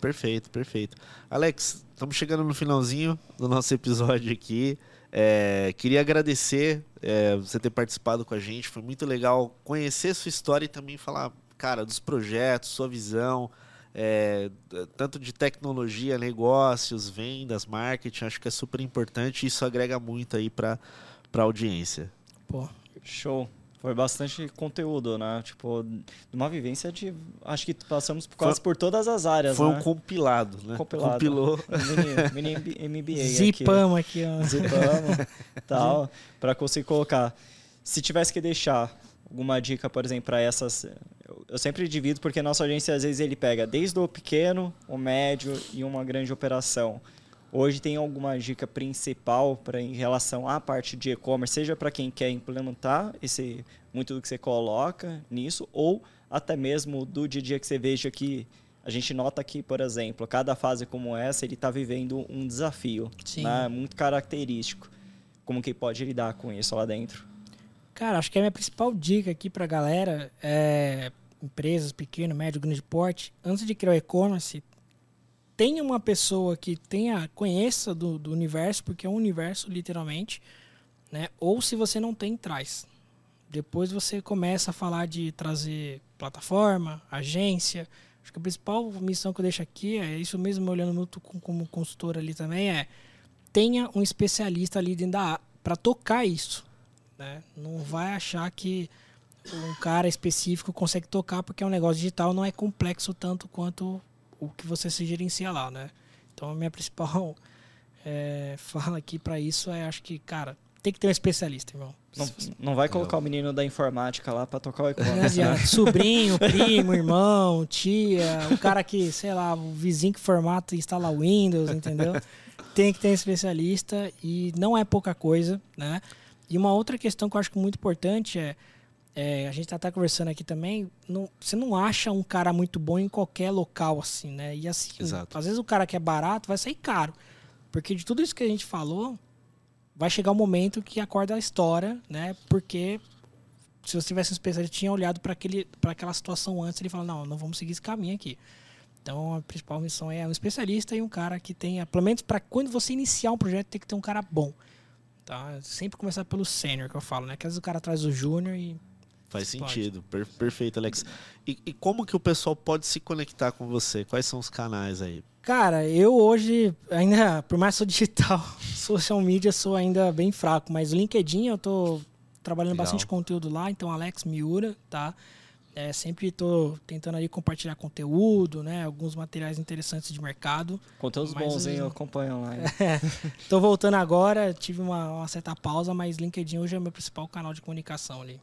Perfeito, perfeito. Alex, estamos chegando no finalzinho do nosso episódio aqui. É, queria agradecer é, você ter participado com a gente. Foi muito legal conhecer sua história e também falar, cara, dos projetos, sua visão, é, tanto de tecnologia, negócios, vendas, marketing. Acho que é super importante e isso agrega muito aí para a audiência. Pô, show. Foi bastante conteúdo, né? Tipo, uma vivência de. Acho que passamos quase foi, por todas as áreas. Foi né? um compilado, né? Compilado. Compilou. Mini, mini MBA. [LAUGHS] Zipamos aqui, ó. Zipamos. [LAUGHS] tal. Para conseguir colocar. Se tivesse que deixar alguma dica, por exemplo, para essas. Eu sempre divido porque nossa agência, às vezes, ele pega desde o pequeno, o médio e uma grande operação. Hoje tem alguma dica principal para em relação à parte de e-commerce, seja para quem quer implementar esse muito do que você coloca nisso ou até mesmo do dia a dia que você veja que a gente nota que, por exemplo, cada fase como essa, ele está vivendo um desafio, né? muito característico. Como que pode lidar com isso lá dentro? Cara, acho que a minha principal dica aqui para a galera é empresas pequeno, médio, grande porte, antes de criar o e-commerce, tenha uma pessoa que tenha conheça do, do universo, porque é um universo literalmente, né? Ou se você não tem, traz. Depois você começa a falar de trazer plataforma, agência. Acho que a principal missão que eu deixo aqui é isso mesmo, olhando muito como consultor ali também, é tenha um especialista ali dentro da para tocar isso. Né? Não vai achar que um cara específico consegue tocar porque é um negócio digital, não é complexo tanto quanto o que você se gerencia lá, né? Então a minha principal [LAUGHS] é, fala aqui para isso é, acho que, cara, tem que ter um especialista, irmão. Não, não vai colocar o menino da informática lá para tocar o [LAUGHS] e-commerce. Né? Sobrinho, [LAUGHS] primo, irmão, tia, o cara que, sei lá, o vizinho que formata e instala Windows, entendeu? Tem que ter um especialista e não é pouca coisa, né? E uma outra questão que eu acho muito importante é é, a gente tá até conversando aqui também, não, você não acha um cara muito bom em qualquer local, assim, né? E assim, Exato. às vezes o cara que é barato vai sair caro. Porque de tudo isso que a gente falou, vai chegar um momento que acorda a história, né? Porque se você tivesse um especialista, tinha olhado para aquela situação antes, ele fala, não, não vamos seguir esse caminho aqui. Então a principal missão é um especialista e um cara que tenha, pelo menos para quando você iniciar um projeto, tem que ter um cara bom. Tá? Sempre começar pelo sênior que eu falo, né? Que às vezes o cara traz o júnior e Faz sentido. Per perfeito, Alex. E, e, como que o pessoal pode se conectar com você? Quais são os canais aí? Cara, eu hoje, ainda, por mais que sou digital, [LAUGHS] social media, sou ainda bem fraco. Mas o LinkedIn eu tô trabalhando Legal. bastante conteúdo lá, então Alex Miura, tá? É, sempre estou tentando ali compartilhar conteúdo, né? Alguns materiais interessantes de mercado. Conteúdos bons, hein? Eu acompanho lá. Estou [LAUGHS] voltando agora, tive uma, uma certa pausa, mas LinkedIn hoje é o meu principal canal de comunicação ali.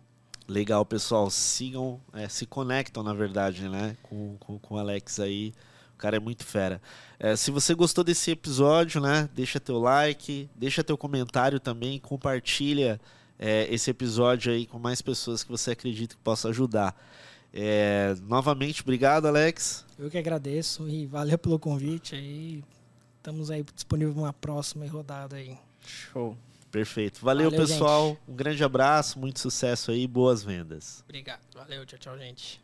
Legal, pessoal. Sigam, é, se conectam, na verdade, né? Com, com, com o Alex aí. O cara é muito fera. É, se você gostou desse episódio, né? Deixa teu like, deixa teu comentário também, compartilha é, esse episódio aí com mais pessoas que você acredita que possa ajudar. É, novamente, obrigado, Alex. Eu que agradeço e valeu pelo convite aí. Estamos aí disponível uma próxima rodada aí. Show. Perfeito. Valeu, Valeu pessoal. Gente. Um grande abraço, muito sucesso aí, boas vendas. Obrigado. Valeu, tchau, tchau, gente.